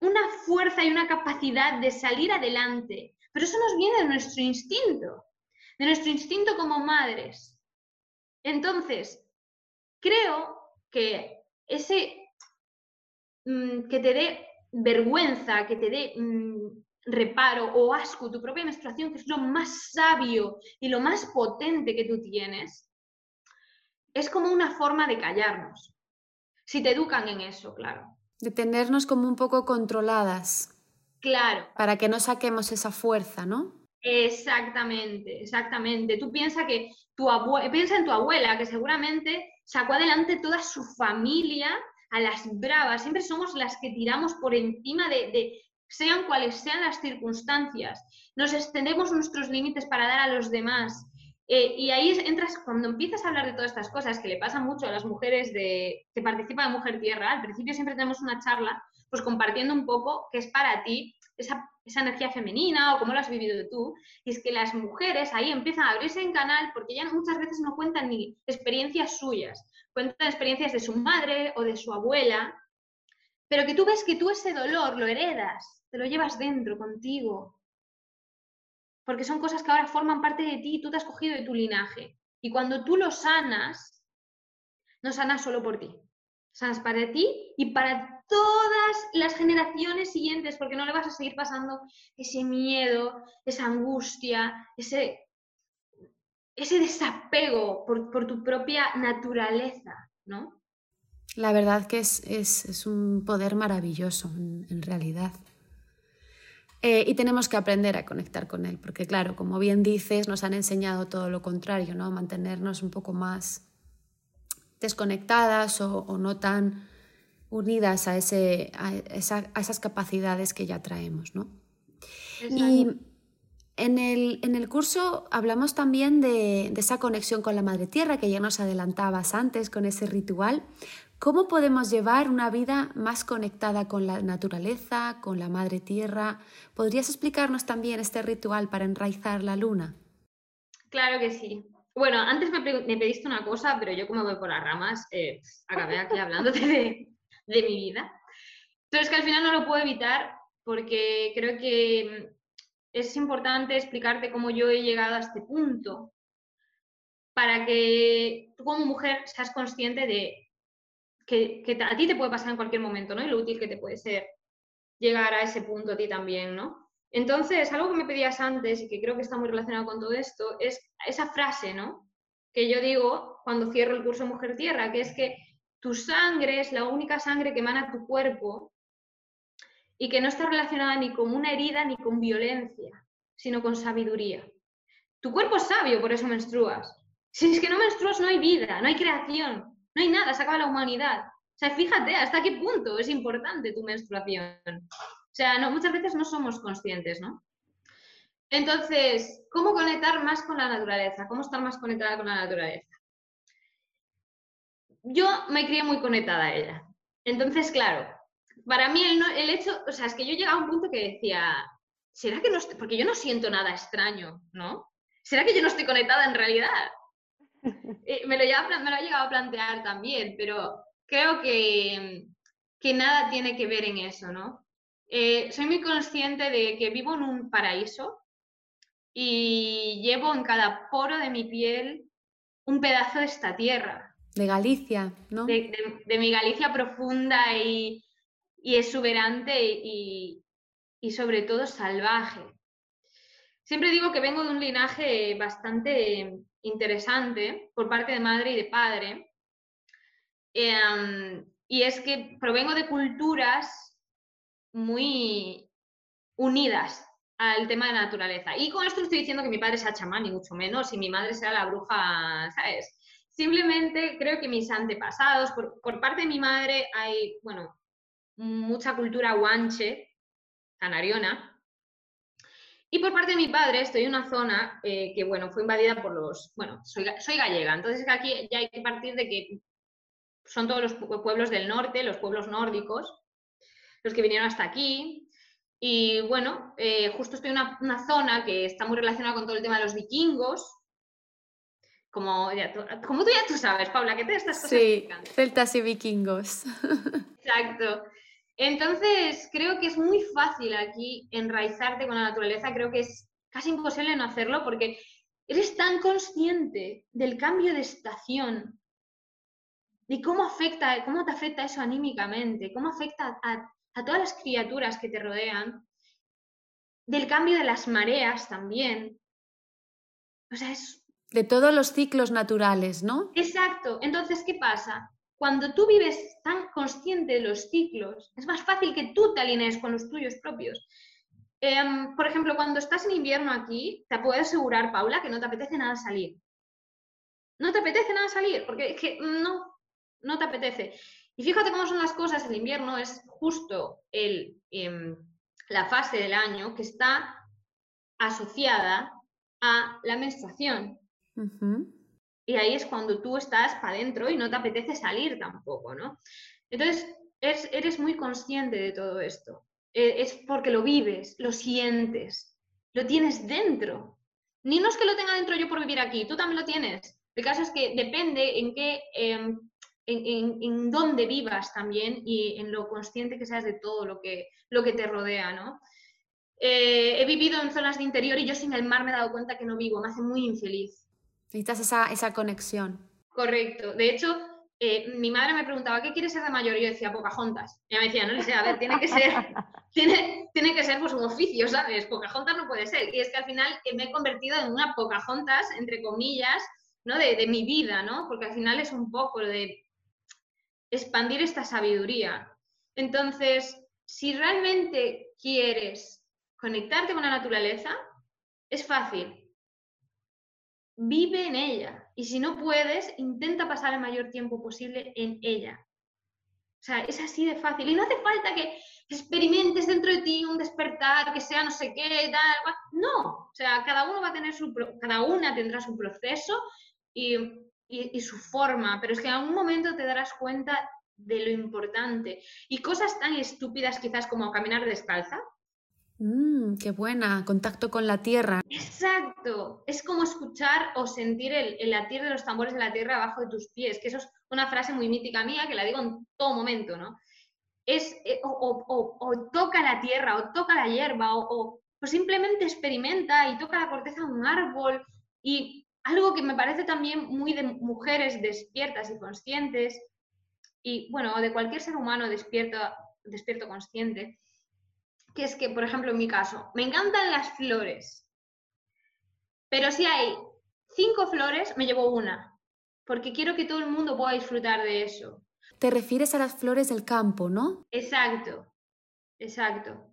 Una fuerza y una capacidad de salir adelante. Pero eso nos viene de nuestro instinto, de nuestro instinto como madres. Entonces, creo que ese mm, que te dé vergüenza, que te dé mm, reparo o asco tu propia menstruación, que es lo más sabio y lo más potente que tú tienes, es como una forma de callarnos. Si te educan en eso, claro. De tenernos como un poco controladas. Claro. Para que no saquemos esa fuerza, ¿no? Exactamente, exactamente. Tú piensa que tu piensa en tu abuela, que seguramente sacó adelante toda su familia a las bravas, siempre somos las que tiramos por encima de, sean cuales sean las circunstancias. Nos extendemos nuestros límites para dar a los demás. Eh, y ahí entras, cuando empiezas a hablar de todas estas cosas, que le pasa mucho a las mujeres de, que participan de Mujer Tierra, al principio siempre tenemos una charla, pues compartiendo un poco qué es para ti esa, esa, energía femenina o cómo lo has vivido tú. Y es que las mujeres ahí empiezan a abrirse en canal porque ya muchas veces no cuentan ni experiencias suyas, cuentan experiencias de su madre o de su abuela, pero que tú ves que tú ese dolor lo heredas, te lo llevas dentro contigo, porque son cosas que ahora forman parte de ti y tú te has cogido de tu linaje. Y cuando tú lo sanas, no sanas solo por ti, sanas para ti y para todas las generaciones siguientes, porque no le vas a seguir pasando ese miedo, esa angustia, ese ese desapego por, tu propia naturaleza, ¿no? La verdad que es, un poder maravilloso en, realidad. Eh, y tenemos que aprender a conectar con él, porque claro, como bien dices, nos han enseñado todo lo contrario, ¿no? Mantenernos un poco más desconectadas o, no tan unidas a, ese, a, esas capacidades que ya traemos, ¿no? Y en el, curso hablamos también de, esa conexión con la Madre Tierra que ya nos adelantabas antes con ese ritual. ¿Cómo podemos llevar una vida más conectada con la naturaleza, con la Madre Tierra? ¿Podrías explicarnos también este ritual para enraizar la luna? Claro que sí. Bueno, antes me, pediste una cosa, pero yo como voy por las ramas, eh, acabé aquí hablándote de, mi vida. Pero es que al final no lo puedo evitar porque creo que es importante explicarte cómo yo he llegado a este punto para que tú como mujer seas consciente de que, a ti te puede pasar en cualquier momento, ¿no? Y lo útil que te puede ser llegar a ese punto a ti también, ¿no? Entonces, algo que me pedías antes y que creo que está muy relacionado con todo esto es esa frase, ¿no? Que yo digo cuando cierro el curso Mujer Tierra, que es que tu sangre es la única sangre que emana tu cuerpo y que no está relacionada ni con una herida ni con violencia, sino con sabiduría. Tu cuerpo es sabio, por eso menstruas. Si es que no menstruas, no hay vida, no hay creación, no hay nada, se acaba la humanidad. O sea, fíjate hasta qué punto es importante tu menstruación. O sea, no, muchas veces no somos conscientes, ¿no? Entonces, ¿cómo conectar más con la naturaleza? ¿Cómo estar más conectada con la naturaleza? yo me crié muy conectada a ella. Entonces, claro, para mí el, hecho, o sea, es que yo llegaba a un punto que decía, ¿será que no estoy, porque yo no siento nada extraño, ¿no? ¿Será que yo no estoy conectada en realidad? Eh, me, lo me lo he llegado a plantear también, pero creo que, que nada tiene que ver en eso, ¿no? Eh, soy muy consciente de que vivo en un paraíso y llevo en cada poro de mi piel un pedazo de esta tierra. De Galicia, ¿no? De, mi Galicia profunda y, exuberante y, y sobre todo salvaje. Siempre digo que vengo de un linaje bastante interesante por parte de madre y de padre. Em, y es que provengo de culturas muy unidas al tema de la naturaleza. Y con esto estoy diciendo que mi padre sea chamán, ni mucho menos, y mi madre sea la bruja, ¿sabes? Simplemente creo que mis antepasados, por, por parte de mi madre, hay, bueno, mucha cultura guanche, canariona, y por parte de mi padre estoy en una zona eh, que, bueno, fue invadida por los, bueno, soy, soy gallega, entonces aquí ya hay que partir de que son todos los pueblos del norte, los pueblos nórdicos, los que vinieron hasta aquí. Y bueno, eh, justo estoy en una, zona que está muy relacionada con todo el tema de los vikingos. Como, como tú ya tú sabes, Paula, que te estas cosas Sí, celtas y vikingos. Exacto. Entonces, creo que es muy fácil aquí enraizarte con la naturaleza, creo que es casi imposible no hacerlo porque eres tan consciente del cambio de estación, de cómo afecta, cómo te afecta eso anímicamente, cómo afecta a, todas las criaturas que te rodean, del cambio de las mareas también. O sea, es... De todos los ciclos naturales, ¿no? Exacto. Entonces, ¿qué pasa? Cuando tú vives tan consciente de los ciclos, es más fácil que tú te alinees con los tuyos propios. Em, por ejemplo, cuando estás en invierno aquí, te puedo asegurar, Paula, que no te apetece nada salir. No te apetece nada salir, porque es que no, no te apetece. Y fíjate cómo son las cosas, el invierno es justo el, em, la fase del año que está asociada a la menstruación. Y ahí es cuando tú estás para adentro y no te apetece salir tampoco, ¿no? Entonces, eres muy consciente de todo esto. E, es porque lo vives, lo sientes, lo tienes dentro. Ni no es que lo tenga dentro yo por vivir aquí, tú también lo tienes. El caso es que depende en qué, em, en, en, dónde vivas también y en lo consciente que seas de todo lo que, lo que te rodea, ¿no? Eh, he vivido en zonas de interior y yo sin el mar me he dado cuenta que no vivo, me hace muy infeliz. Necesitas esa, esa conexión. Correcto. De hecho, eh, mi madre me preguntaba, ¿qué quieres ser de mayor? Y yo decía, Pocahontas. Y ella me decía, no le sé, a ver, tiene que ser, tiene, tiene que ser pues, un oficio, ¿sabes? Pocahontas no puede ser. Y es que al final me he convertido en una Pocahontas, entre comillas, ¿no? De, de mi vida, ¿no? Porque al final es un poco de expandir esta sabiduría. Entonces, si realmente quieres conectarte con la naturaleza, es fácil vive en ella. Y si no puedes, intenta pasar el mayor tiempo posible en ella. O sea, es así de fácil. Y no hace falta que experimentes dentro de ti un despertar, que sea no sé qué, tal. No, o sea, cada uno va a tener su, cada una tendrá su proceso y, y, su forma, pero es que en algún momento te darás cuenta de lo importante. Y cosas tan estúpidas quizás como caminar descalza, Mmm, qué buena, contacto con la tierra. Exacto, es como escuchar o sentir el, latir de los tambores de la tierra abajo de tus pies, que eso es una frase muy mítica mía que la digo en todo momento, ¿no? Es, eh, o, toca la tierra, o toca la hierba, o, simplemente experimenta y toca la corteza de un árbol. Y algo que me parece también muy de mujeres despiertas y conscientes, y bueno, de cualquier ser humano despierto, despierto consciente, que es que, por ejemplo, en mi caso, me encantan las flores, pero si hay cinco flores, me llevo una, porque quiero que todo el mundo pueda disfrutar de eso. Te refieres a las flores del campo, ¿no? Exacto, exacto.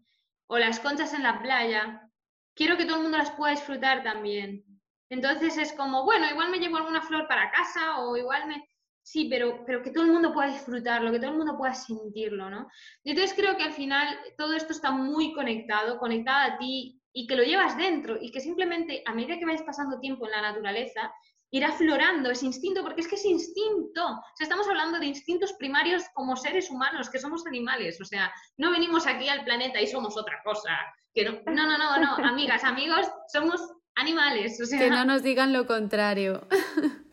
O las conchas en la playa. Quiero que todo el mundo las pueda disfrutar también. Entonces es como, bueno, igual me llevo alguna flor para casa o igual me... Sí, pero, pero que todo el mundo pueda disfrutarlo, que todo el mundo pueda sentirlo, ¿no? Entonces creo que al final todo esto está muy conectado, conectado a ti y que lo llevas dentro y que simplemente a medida que vayas pasando tiempo en la naturaleza, ir aflorando ese instinto, porque es que es instinto. O sea, estamos hablando de instintos primarios como seres humanos, que somos animales. O sea, no venimos aquí al planeta y somos otra cosa. Que no, no, no, no, no, amigas, amigos, somos animales. O sea, que no nos digan lo contrario.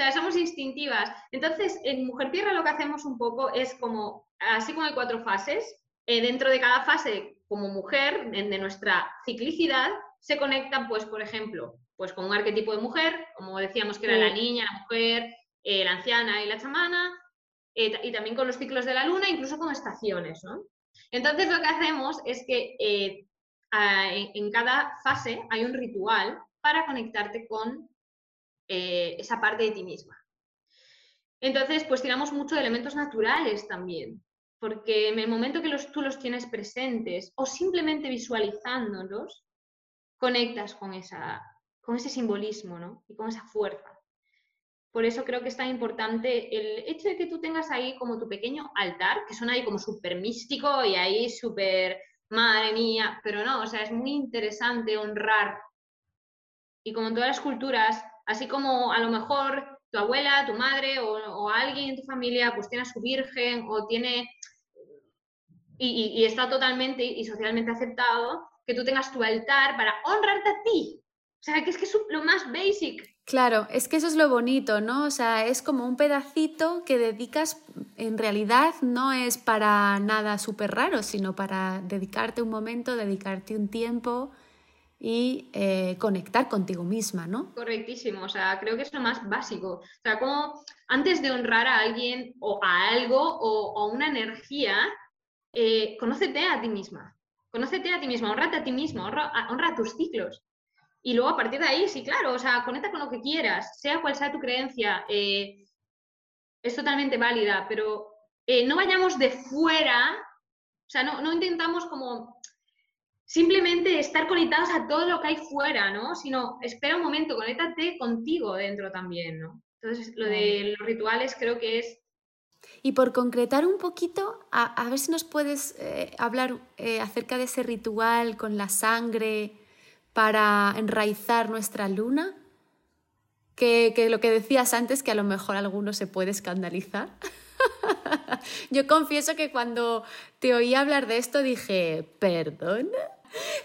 Sea, somos instintivas. Entonces, en Mujer Tierra lo que hacemos un poco es como, así como hay cuatro fases, eh, dentro de cada fase, como mujer, de nuestra ciclicidad, se conectan, pues, por ejemplo, pues con un arquetipo de mujer, como decíamos que era la niña, la mujer, eh, la anciana y la chamana, eh, y también con los ciclos de la luna, incluso con estaciones, ¿no? Entonces lo que hacemos es que en, en cada fase hay un ritual para conectarte con eh, esa parte de ti misma. Entonces, pues tiramos mucho de elementos naturales también, porque en el momento que los, tú los tienes presentes o simplemente visualizándolos, conectas con, esa, con ese simbolismo ¿no? y con esa fuerza. Por eso creo que es tan importante el hecho de que tú tengas ahí como tu pequeño altar, que suena ahí como súper místico y ahí súper, madre mía, pero no, o sea, es muy interesante honrar. Y como en todas las culturas, Así como a lo mejor tu abuela, tu madre o, alguien en tu familia pues tiene a su virgen o tiene y, está totalmente y socialmente aceptado que tú tengas tu altar para honrarte a ti. O sea, que es que es lo más basic. Claro, es que eso es lo bonito, ¿no? O sea, es como un pedacito que dedicas, en realidad no es para nada súper raro, sino para dedicarte un momento, dedicarte un tiempo y eh, conectar contigo misma, ¿no? Correctísimo, o sea, creo que es lo más básico. O sea, como antes de honrar a alguien o a algo o, a una energía, eh, conócete a ti misma, conócete a ti misma, honrate a ti misma, honra, tus ciclos. Y luego a partir de ahí, sí, claro, o sea, conecta con lo que quieras, sea cual sea tu creencia, eh, es totalmente válida, pero no vayamos de fuera, o sea, no, no intentamos como simplemente estar conectados a todo lo que hay fuera, ¿no? Sino, espera un momento, conéctate contigo dentro también, ¿no? Entonces, lo de los rituales creo que es... Y por concretar un poquito, a, ver si nos puedes eh, hablar eh, acerca de ese ritual con la sangre para enraizar nuestra luna. Que, que, lo que decías antes, que a lo mejor alguno se puede escandalizar. Yo confieso que cuando te oí hablar de esto dije, ¿perdona?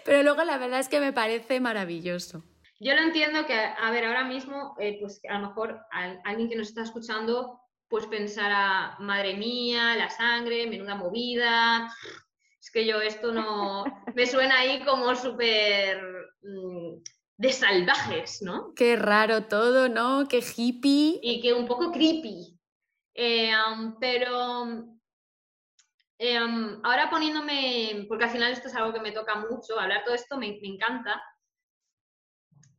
Pero luego la verdad es que me parece maravilloso. Yo lo entiendo que, a ver, ahora mismo, eh, pues a lo mejor alguien que nos está escuchando, pues pensará, madre mía, la sangre, menuda movida. Es que yo esto no. Me suena ahí como súper. Mm, de salvajes, ¿no? Qué raro todo, ¿no? Qué hippie. Y que un poco creepy. Eh, pero Em, ahora poniéndome, porque al final esto es algo que me toca mucho, hablar todo esto me, encanta.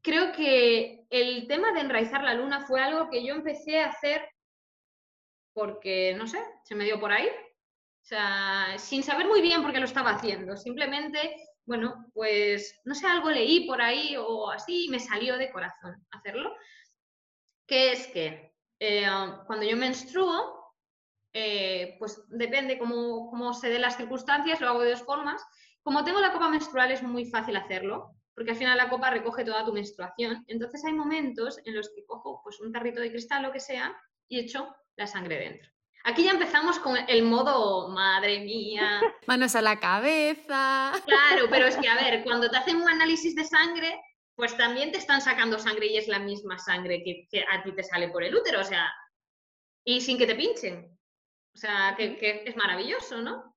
Creo que el tema de enraizar la luna fue algo que yo empecé a hacer porque, no sé, se me dio por ahí. O sea, sin saber muy bien por qué lo estaba haciendo. Simplemente, bueno, pues, no sé, algo leí por ahí o así y me salió de corazón hacerlo. Que es que eh, cuando yo menstruo, eh, pues depende cómo, se den las circunstancias, lo hago de dos formas. Como tengo la copa menstrual es muy fácil hacerlo, porque al final la copa recoge toda tu menstruación. Entonces hay momentos en los que cojo pues, un tarrito de cristal, lo que sea, y echo la sangre dentro. Aquí ya empezamos con el modo, madre mía. Manos a la cabeza. Claro, pero es que, a ver, cuando te hacen un análisis de sangre, pues también te están sacando sangre y es la misma sangre que, que a ti te sale por el útero, o sea, y sin que te pinchen. O sea, que, es maravilloso, ¿no?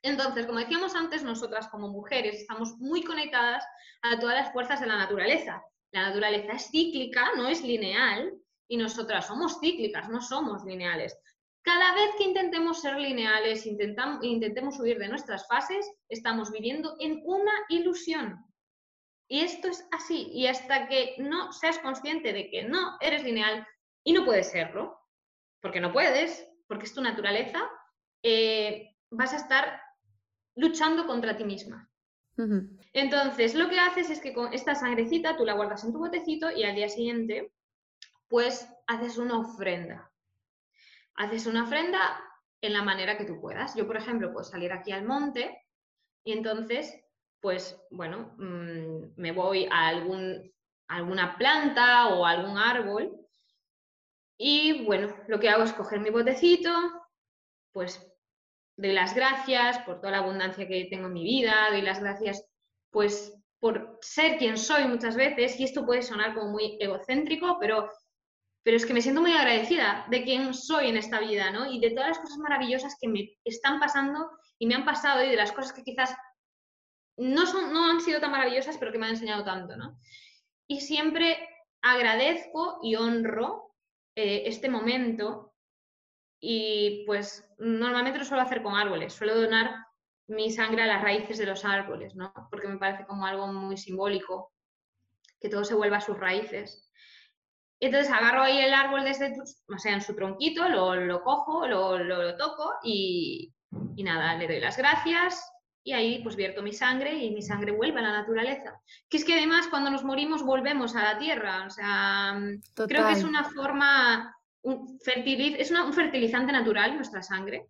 Entonces, como decíamos antes, nosotras como mujeres estamos muy conectadas a todas las fuerzas de la naturaleza. La naturaleza es cíclica, no es lineal, y nosotras somos cíclicas, no somos lineales. Cada vez que intentemos ser lineales, intentemos huir de nuestras fases, estamos viviendo en una ilusión. Y esto es así. Y hasta que no seas consciente de que no eres lineal y no puedes serlo, porque no puedes, porque es tu naturaleza, eh, vas a estar luchando contra ti misma. Entonces, lo que haces es que con esta sangrecita tú la guardas en tu botecito y al día siguiente, pues haces una ofrenda. Haces una ofrenda en la manera que tú puedas. Yo, por ejemplo, puedo salir aquí al monte y entonces, pues, bueno, mm, me voy a algún alguna planta o algún árbol. Y bueno, lo que hago es coger mi botecito, pues doy las gracias por toda la abundancia que tengo en mi vida, doy las gracias pues por ser quien soy muchas veces, y esto puede sonar como muy egocéntrico, pero, pero es que me siento muy agradecida de quién soy en esta vida, ¿no? Y de todas las cosas maravillosas que me están pasando y me han pasado y de las cosas que quizás no, son, no han sido tan maravillosas, pero que me han enseñado tanto, ¿no? Y siempre agradezco y honro eh, este momento y pues normalmente lo suelo hacer con árboles, suelo donar mi sangre a las raíces de los árboles, ¿no? Porque me parece como algo muy simbólico, que todo se vuelva a sus raíces. Entonces agarro ahí el árbol desde, o sea, en su tronquito, lo, cojo, lo, lo toco y, y nada, le doy las gracias y ahí pues vierto mi sangre y mi sangre vuelve a la naturaleza. Que es que además cuando nos morimos volvemos a la tierra, o sea, creo que es una forma, un es un fertilizante natural nuestra sangre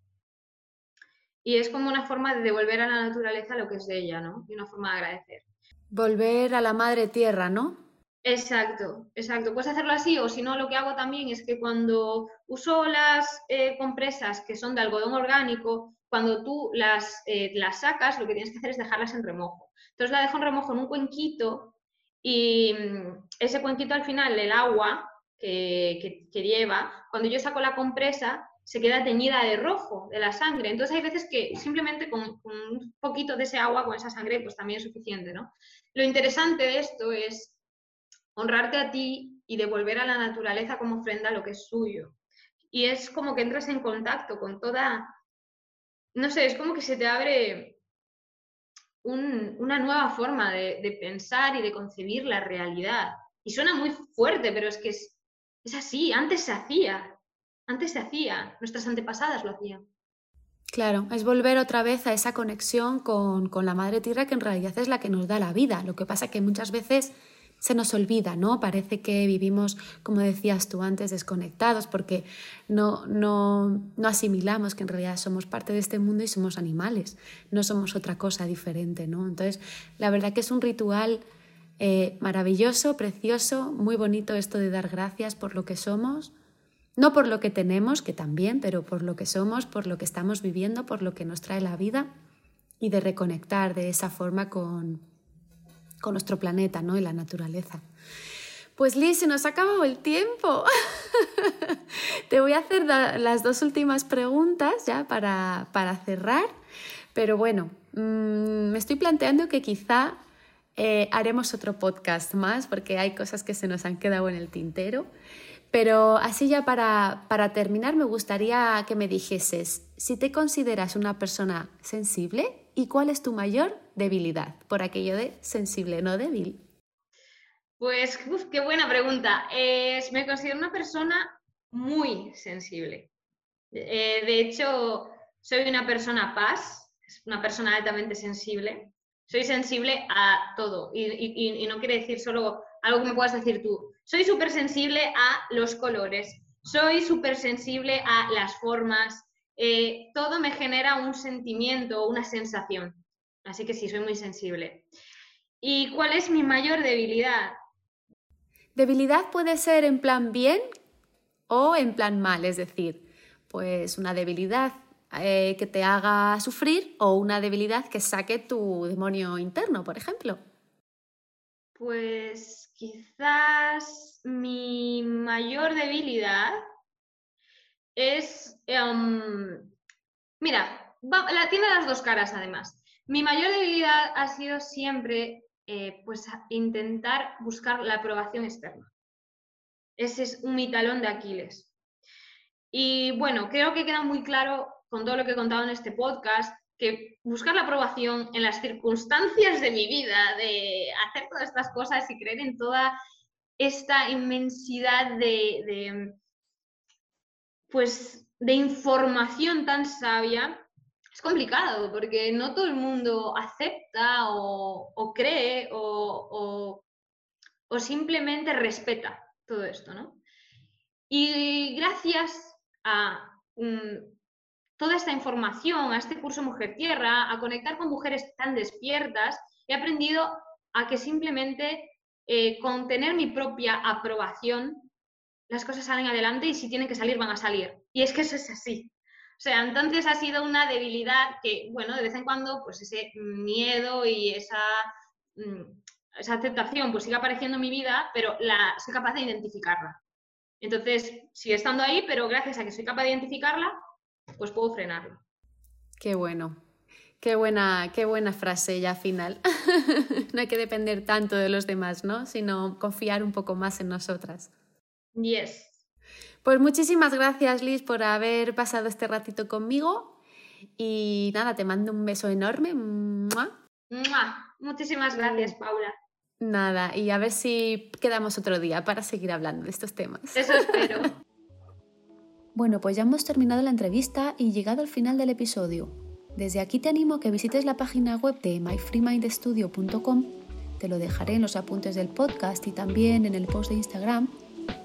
y es como una forma de devolver a la naturaleza lo que es de ella, ¿no? Y una forma de agradecer. Volver a la madre tierra, ¿no? Exacto, exacto. Puedes hacerlo así o si no, lo que hago también es que cuando uso las eh, compresas que son de algodón orgánico, cuando tú las, eh, las sacas, lo que tienes que hacer es dejarlas en remojo. Entonces la dejo en remojo en un cuenquito y mm, ese cuenquito al final, el agua que, que lleva, cuando yo saco la compresa, se queda teñida de rojo de la sangre. Entonces hay veces que simplemente con, un poquito de ese agua, con esa sangre, pues también es suficiente, ¿no? Lo interesante de esto es honrarte a ti y devolver a la naturaleza como ofrenda lo que es suyo. Y es como que entras en contacto con toda, no sé, es como que se te abre una nueva forma de, pensar y de concebir la realidad. Y suena muy fuerte, pero es que es, es así, antes se hacía, antes se hacía, nuestras antepasadas lo hacían. Claro, es volver otra vez a esa conexión con, con, la madre tierra que en realidad es la que nos da la vida. Lo que pasa que muchas veces se nos olvida, ¿no? Parece que vivimos, como decías tú antes, desconectados porque no, no, no asimilamos que en realidad somos parte de este mundo y somos animales, no somos otra cosa diferente, ¿no? Entonces, la verdad que es un ritual eh, maravilloso, precioso, muy bonito esto de dar gracias por lo que somos. No por lo que tenemos, que también, pero por lo que somos, por lo que estamos viviendo, por lo que nos trae la vida y de reconectar de esa forma con, con nuestro planeta ¿no? y la naturaleza. Pues Liz, se nos ha acabado el tiempo. Te voy a hacer las dos últimas preguntas ya para, para cerrar, pero bueno, mm, me estoy planteando que quizá eh, haremos otro podcast más porque hay cosas que se nos han quedado en el tintero. Pero así ya para, para terminar me gustaría que me dijeses si te consideras una persona sensible ¿Y cuál es tu mayor debilidad? Por aquello de sensible, no débil. Pues, qué buena pregunta. me considero una persona muy sensible. Eh, de hecho, soy una persona paz, una persona altamente sensible. Soy sensible a todo y, no quiere decir solo algo que me puedas decir tú. Soy súper sensible a los colores, soy súper sensible a las formas, eh, todo me genera un sentimiento, una sensación. Así que sí, soy muy sensible. ¿Y cuál es mi mayor debilidad? Debilidad puede ser en plan bien o en plan mal, es decir, pues una debilidad eh, que te haga sufrir o una debilidad que saque tu demonio interno, por ejemplo. Pues quizás mi mayor debilidad es, em, mira, la, tiene las dos caras además. Mi mayor debilidad ha sido siempre eh, pues intentar buscar la aprobación externa. Ese es un mi talón de Aquiles. Y bueno, creo que queda muy claro con todo lo que he contado en este podcast que buscar la aprobación en las circunstancias de mi vida, de hacer todas estas cosas y creer en toda esta inmensidad de pues de información tan sabia es complicado porque no todo el mundo acepta o, cree o, simplemente respeta todo esto, ¿no? Y gracias a mm, toda esta información, a este curso Mujer Tierra, a conectar con mujeres tan despiertas, he aprendido a que simplemente eh, con tener mi propia aprobación, las cosas salen adelante y si tienen que salir, van a salir. Y es que eso es así. O sea, entonces ha sido una debilidad que, bueno, de vez en cuando, pues ese miedo y esa, mm, esa aceptación pues sigue apareciendo en mi vida, pero la, soy capaz de identificarla. Entonces, sigue estando ahí, pero gracias a que soy capaz de identificarla, pues puedo frenarlo. Qué bueno. Qué buena, qué buena frase ya final. no hay que depender tanto de los demás, ¿no? Sino confiar un poco más en nosotras. Yes. Pues muchísimas gracias, Liz, por haber pasado este ratito conmigo. Y nada, te mando un beso enorme. Muchísimas gracias, Paula. Nada, y a ver si quedamos otro día para seguir hablando de estos temas. Eso espero. bueno, pues ya hemos terminado la entrevista y llegado al final del episodio. Desde aquí te animo a que visites la página web de myfreemindstudio.com, te lo dejaré en los apuntes del podcast y también en el post de Instagram,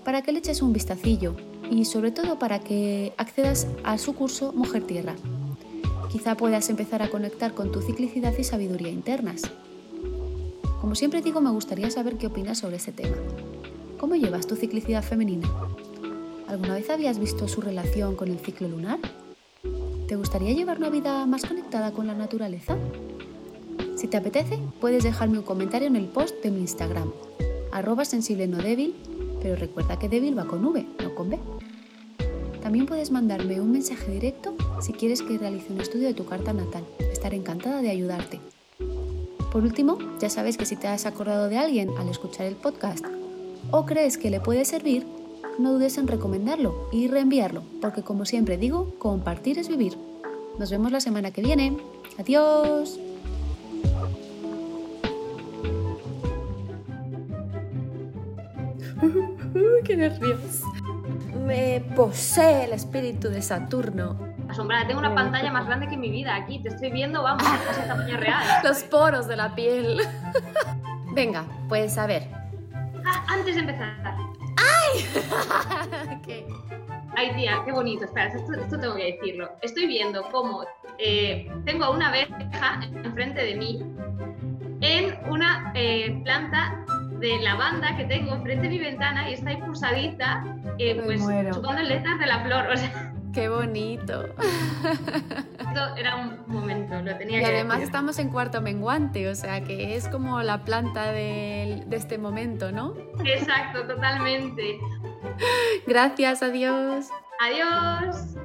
para que le eches un vistacillo y sobre todo para que accedas a su curso Mujer Tierra. Quizá puedas empezar a conectar con tu ciclicidad y sabiduría internas. Como siempre digo, me gustaría saber qué opinas sobre este tema. ¿Cómo llevas tu ciclicidad femenina? ¿Alguna vez habías visto su relación con el ciclo lunar? ¿Te gustaría llevar una vida más conectada con la naturaleza? Si te apetece, puedes dejarme un comentario en el post de mi Instagram, arroba sensible no débil, pero recuerda que débil va con V, no con B. También puedes mandarme un mensaje directo si quieres que realice un estudio de tu carta natal. Estaré encantada de ayudarte. Por último, ya sabes que si te has acordado de alguien al escuchar el podcast o crees que le puede servir, no dudes en recomendarlo y reenviarlo, porque como siempre digo, compartir es vivir. Nos vemos la semana que viene. Adiós. ¡Qué nervios! Me posee el espíritu de Saturno asombrada. Tengo una pantalla más grande que mi vida aquí. Te estoy viendo, vamos, es tamaño real. Los poros de la piel. Venga, pues a ver. Ah, antes de empezar. ¡Ay! Tía, qué bonito. Espera, esto, tengo que decirlo. Estoy viendo cómo eh, tengo a una abeja enfrente de mí en una eh, planta de lavanda que tengo enfrente de mi ventana y está impulsadita, eh, pues chupando letras de la flor. O sea, Qué bonito. Esto era un momento, lo tenía y además estamos en cuarto menguante, o sea que es como la planta de, de este momento, ¿no? Exacto, totalmente. Gracias, adiós. Adiós.